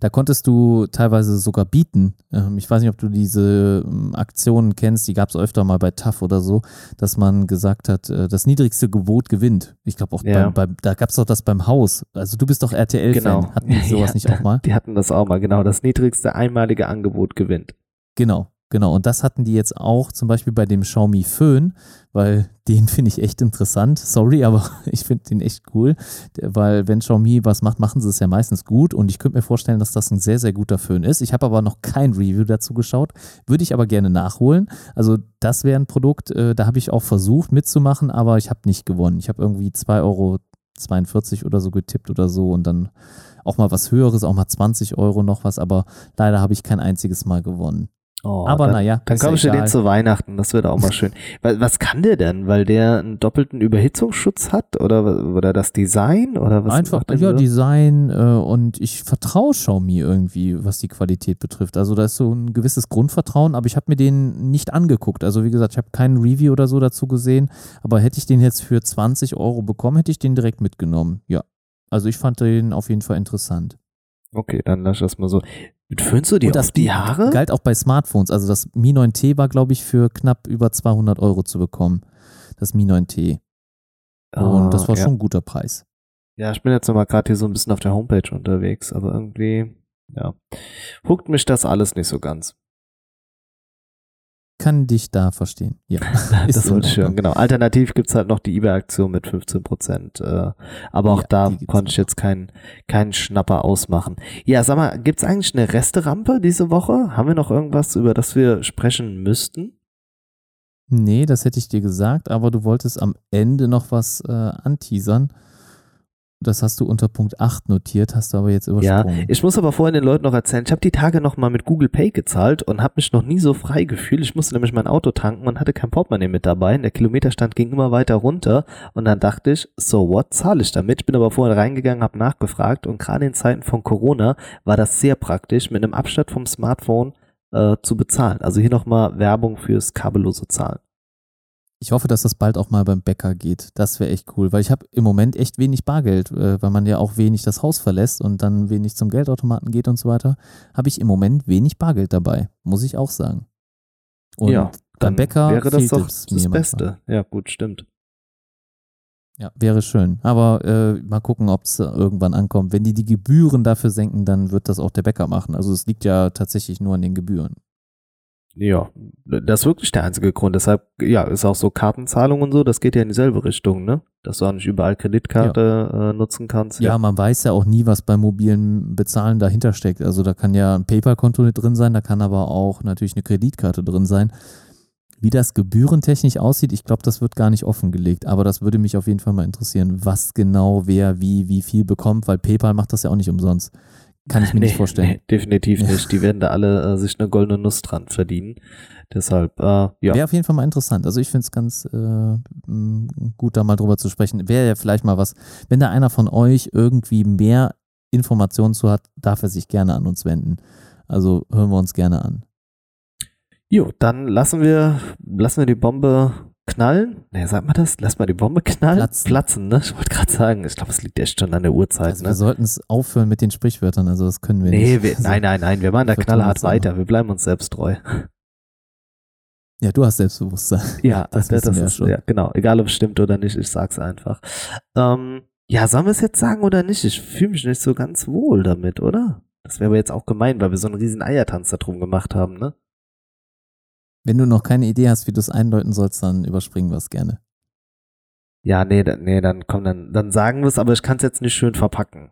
Da konntest du teilweise sogar bieten. Ähm, ich weiß nicht, ob du diese ähm, Aktionen kennst, die gab es öfter mal bei TAF oder so, dass man gesagt hat, äh, das niedrigste Gebot gewinnt. Ich glaube auch, Ja. beim, beim, da gab es doch das beim Haus. Also du bist doch RTL-Fan. Genau. Hatten die sowas Ja. nicht auch mal? Die hatten das auch mal, genau. Das niedrigste einmalige Angebot gewinnt. Genau, genau. Und das hatten die jetzt auch zum Beispiel bei dem Xiaomi Föhn, weil den finde ich echt interessant. Sorry, aber ich finde den echt cool, weil wenn Xiaomi was macht, machen sie es ja meistens gut. Und ich könnte mir vorstellen, dass das ein sehr, sehr guter Föhn ist. Ich habe aber noch kein Review dazu geschaut, würde ich aber gerne nachholen. Also das wäre ein Produkt, äh, da habe ich auch versucht mitzumachen, aber ich habe nicht gewonnen. Ich habe irgendwie 2,42 Euro oder so getippt oder so und dann auch mal was Höheres, auch mal 20 Euro noch was, aber leider habe ich kein einziges Mal gewonnen. Oh, Aber dann, naja, Dann ich dir den zu Weihnachten, das wird auch mal schön. Weil, was kann der denn? Weil der einen doppelten Überhitzungsschutz hat? Oder, oder das Design? Oder was Einfach, ja, so? Design äh, und ich vertraue Xiaomi irgendwie, was die Qualität betrifft. Also da ist so ein gewisses Grundvertrauen, aber ich habe mir den nicht angeguckt. Also wie gesagt, ich habe kein Review oder so dazu gesehen, aber hätte ich den jetzt für 20 Euro bekommen, hätte ich den direkt mitgenommen. Ja. Also ich fand den auf jeden Fall interessant. Okay, dann lass das mal so. Föhnst du dir und das die Haare? galt auch bei Smartphones. Also das Mi 9T war, glaube ich, für knapp über 200 Euro zu bekommen. Das Mi 9T. Und das war Ah, ja. schon ein guter Preis. Ja, ich bin jetzt nochmal gerade hier so ein bisschen auf der Homepage unterwegs, aber irgendwie, ja, huckt mich das alles nicht so ganz. Kann dich da verstehen. Ja. Das wollte ich hören, genau. Alternativ gibt's halt noch die eBay-Aktion mit 15 Prozent, äh, aber auch Ja, da konnte ich jetzt keinen keinen Schnapper ausmachen. Ja, sag mal, gibt's eigentlich eine Resterampe diese Woche? Haben wir noch irgendwas, über das wir sprechen müssten? Nee, das hätte ich dir gesagt, aber du wolltest am Ende noch was äh, anteasern. Das hast du unter Punkt 8 notiert, hast du aber jetzt Ja, übersprungen. ich muss aber vorhin den Leuten noch erzählen, ich habe die Tage noch mal mit Google Pay gezahlt und habe mich noch nie so frei gefühlt. Ich musste nämlich mein Auto tanken und hatte kein Portemonnaie mit dabei. Der Kilometerstand ging immer weiter runter und dann dachte ich, so what, zahle ich damit? Ich bin aber vorher reingegangen, habe nachgefragt und gerade in Zeiten von Corona war das sehr praktisch, mit einem Abstand vom Smartphone äh, zu bezahlen. Also hier nochmal Werbung fürs kabellose Zahlen. Ich hoffe, dass das bald auch mal beim Bäcker geht. Das wäre echt cool, weil ich habe im Moment echt wenig Bargeld, äh, weil man ja auch wenig das Haus verlässt und dann wenig zum Geldautomaten geht und so weiter. Habe ich im Moment wenig Bargeld dabei, muss ich auch sagen. Und ja, beim Bäcker wäre das doch das Beste. manchmal. Ja, gut, stimmt. Ja, wäre schön. Aber äh, mal gucken, ob es irgendwann ankommt. Wenn die die Gebühren dafür senken, dann wird das auch der Bäcker machen. Also es liegt ja tatsächlich nur an den Gebühren. Ja, das ist wirklich der einzige Grund. Deshalb, ja, ist auch so Kartenzahlung und so, das geht ja in dieselbe Richtung, ne? Dass du auch nicht überall Kreditkarte äh, nutzen kannst. Ja, man weiß ja auch nie, was beim mobilen Bezahlen dahinter steckt. Also da kann ja ein PayPal-Konto drin sein, da kann aber auch natürlich eine Kreditkarte drin sein. Wie das gebührentechnisch aussieht, ich glaube, das wird gar nicht offengelegt. Aber das würde mich auf jeden Fall mal interessieren, was genau wer wie wie viel bekommt, weil PayPal macht das ja auch nicht umsonst. Kann ich mir nicht vorstellen. Nee, definitiv nicht. Die werden da alle äh, sich eine goldene Nuss dran verdienen. Deshalb, äh, ja. Wäre auf jeden Fall mal interessant. Also ich finde es ganz äh, gut, da mal drüber zu sprechen. Wäre ja vielleicht mal was, wenn da einer von euch irgendwie mehr Informationen zu hat, darf er sich gerne an uns wenden. Also hören wir uns gerne an. Jo, dann lassen wir, lassen wir die Bombe knallen. Ne, sagt man das? Lass mal die Bombe knallen? Platzen. Platzen, ne? Ich wollte gerade sagen, ich glaube, es liegt echt schon an der Uhrzeit, Also wir ne? sollten es aufhören mit den Sprichwörtern, also das können wir Nee, nicht. wir, Also, nein, nein, nein, wir machen da wir knallhart weiter. Wir bleiben uns selbst treu. Ja, du hast Selbstbewusstsein. Ja, Das das, das wir ja ist, schon. ja, genau. Egal, ob es stimmt oder nicht, ich sag's einfach. Ähm, ja, sollen wir es jetzt sagen oder nicht? Ich fühle mich nicht so ganz wohl damit, oder? Das wäre aber jetzt auch gemein, weil wir so einen riesen Eiertanz da drum gemacht haben, ne? Wenn du noch keine Idee hast, wie du es eindeuten sollst, dann überspringen wir es gerne. Ja, nee, nee, dann komm, dann, dann sagen wir es, aber ich kann es jetzt nicht schön verpacken.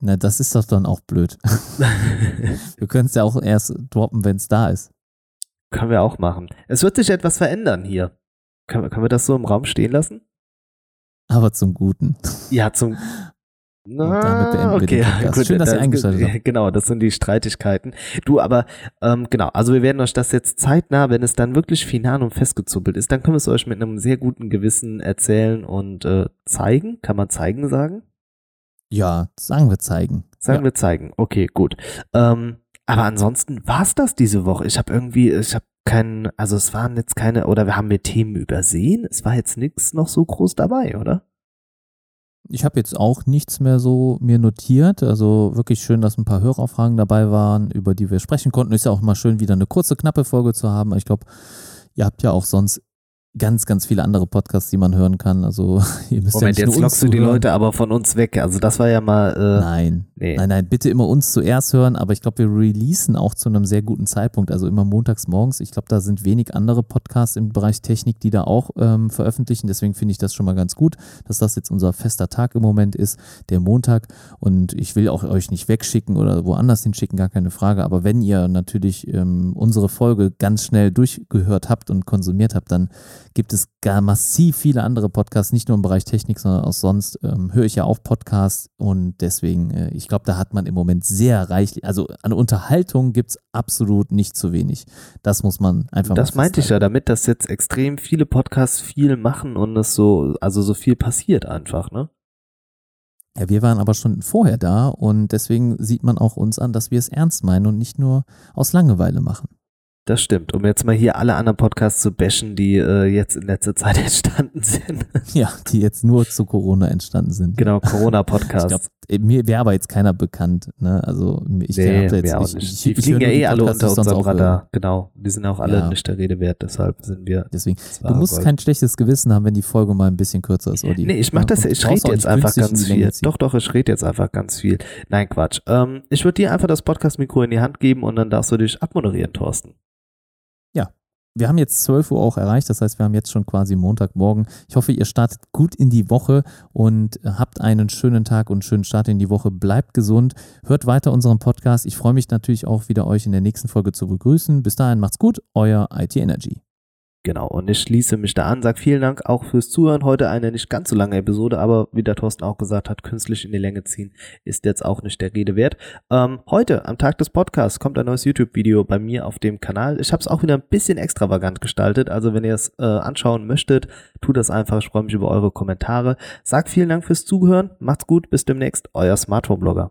Na, das ist doch dann auch blöd. Wir können es ja auch erst droppen, wenn es da ist. Können wir auch machen. Es wird sich etwas verändern hier. Können, können wir das so im Raum stehen lassen? Aber zum Guten. Ja, zum. Na, damit beenden wir den Podcast. Schön, dass ihr eingeschaltet habt. Genau, das sind die Streitigkeiten. Du, aber ähm, genau, also wir werden euch das jetzt zeitnah, wenn es dann wirklich final und festgezuppelt ist, dann können wir es euch mit einem sehr guten Gewissen erzählen und äh, zeigen. Kann man zeigen sagen? Ja, sagen wir zeigen. Sagen ja. wir zeigen. Okay, gut. Ähm, aber ansonsten war's das diese Woche. Ich habe irgendwie, ich habe keinen, also es waren jetzt keine, oder wir haben wir Themen übersehen. Es war jetzt nichts noch so groß dabei, oder? Ich habe jetzt auch nichts mehr so mir notiert. Also wirklich schön, dass ein paar Hörerfragen dabei waren, über die wir sprechen konnten. Ist ja auch mal schön, wieder eine kurze, knappe Folge zu haben. Ich glaube, ihr habt ja auch sonst ganz, ganz viele andere Podcasts, die man hören kann. Also ihr müsst ja Moment, nicht nur jetzt lockst du die. Leute aber von uns weg. Also das war ja mal, äh, Nein. nee. Nein, nein, bitte immer uns zuerst hören, aber ich glaube, wir releasen auch zu einem sehr guten Zeitpunkt, also immer montags morgens. Ich glaube, da sind wenig andere Podcasts im Bereich Technik, die da auch ähm, veröffentlichen. Deswegen finde ich das schon mal ganz gut, dass das jetzt unser fester Tag im Moment ist, der Montag. Und ich will auch euch nicht wegschicken oder woanders hinschicken, gar keine Frage. Aber wenn ihr natürlich ähm, unsere Folge ganz schnell durchgehört habt und konsumiert habt, dann gibt es gar massiv viele andere Podcasts, nicht nur im Bereich Technik, sondern auch sonst. Ähm, höre ich ja auch Podcasts und deswegen, äh, ich glaube, da hat man im Moment sehr reichlich, also an Unterhaltung gibt es absolut nicht zu wenig. Das muss man einfach Das meinte ich ja damit, dass jetzt extrem viele Podcasts viel machen und es so, also so viel passiert einfach, ne? Ja, wir waren aber schon vorher da und deswegen sieht man auch uns an, dass wir es ernst meinen und nicht nur aus Langeweile machen. Das stimmt. Um jetzt mal hier alle anderen Podcasts zu bashen, die äh, jetzt in letzter Zeit entstanden sind. Ja, die jetzt nur zu Corona entstanden sind. genau, Ich Corona-Podcasts. glaube, mir wäre aber jetzt keiner bekannt. Ne? Also ich nee, jetzt auch ich, nicht. ich, die fliegen ja eh alle unter unserem höre. Radar. Genau. Die sind auch alle Ja. nicht der Rede wert, deshalb sind wir. Deswegen, du musst Gold. kein schlechtes Gewissen haben, wenn die Folge mal ein bisschen kürzer ist, Olli. Nee, ich mach das, ich rede jetzt einfach ganz viel. Doch, doch, ich rede jetzt einfach ganz viel. Nein, Quatsch. Ähm, ich würde dir einfach das Podcast-Mikro in die Hand geben und dann darfst du dich abmoderieren, Thorsten. Wir haben jetzt 12 Uhr auch erreicht, das heißt, wir haben jetzt schon quasi Montagmorgen. Ich hoffe, ihr startet gut in die Woche und habt einen schönen Tag und einen schönen Start in die Woche. Bleibt gesund, hört weiter unseren Podcast. Ich freue mich natürlich auch wieder, euch in der nächsten Folge zu begrüßen. Bis dahin, macht's gut, euer IT Energy. Genau, und ich schließe mich da an, sag vielen Dank auch fürs Zuhören. Heute eine nicht ganz so lange Episode, aber wie der Thorsten auch gesagt hat, künstlich in die Länge ziehen ist jetzt auch nicht der Rede wert. Ähm, heute, am Tag des Podcasts, kommt ein neues YouTube-Video bei mir auf dem Kanal. Ich habe es auch wieder ein bisschen extravagant gestaltet, also wenn ihr es äh, anschauen möchtet, tut das einfach. Ich freue mich über eure Kommentare. Sagt vielen Dank fürs Zuhören, macht's gut, bis demnächst, euer Smartphone-Blogger.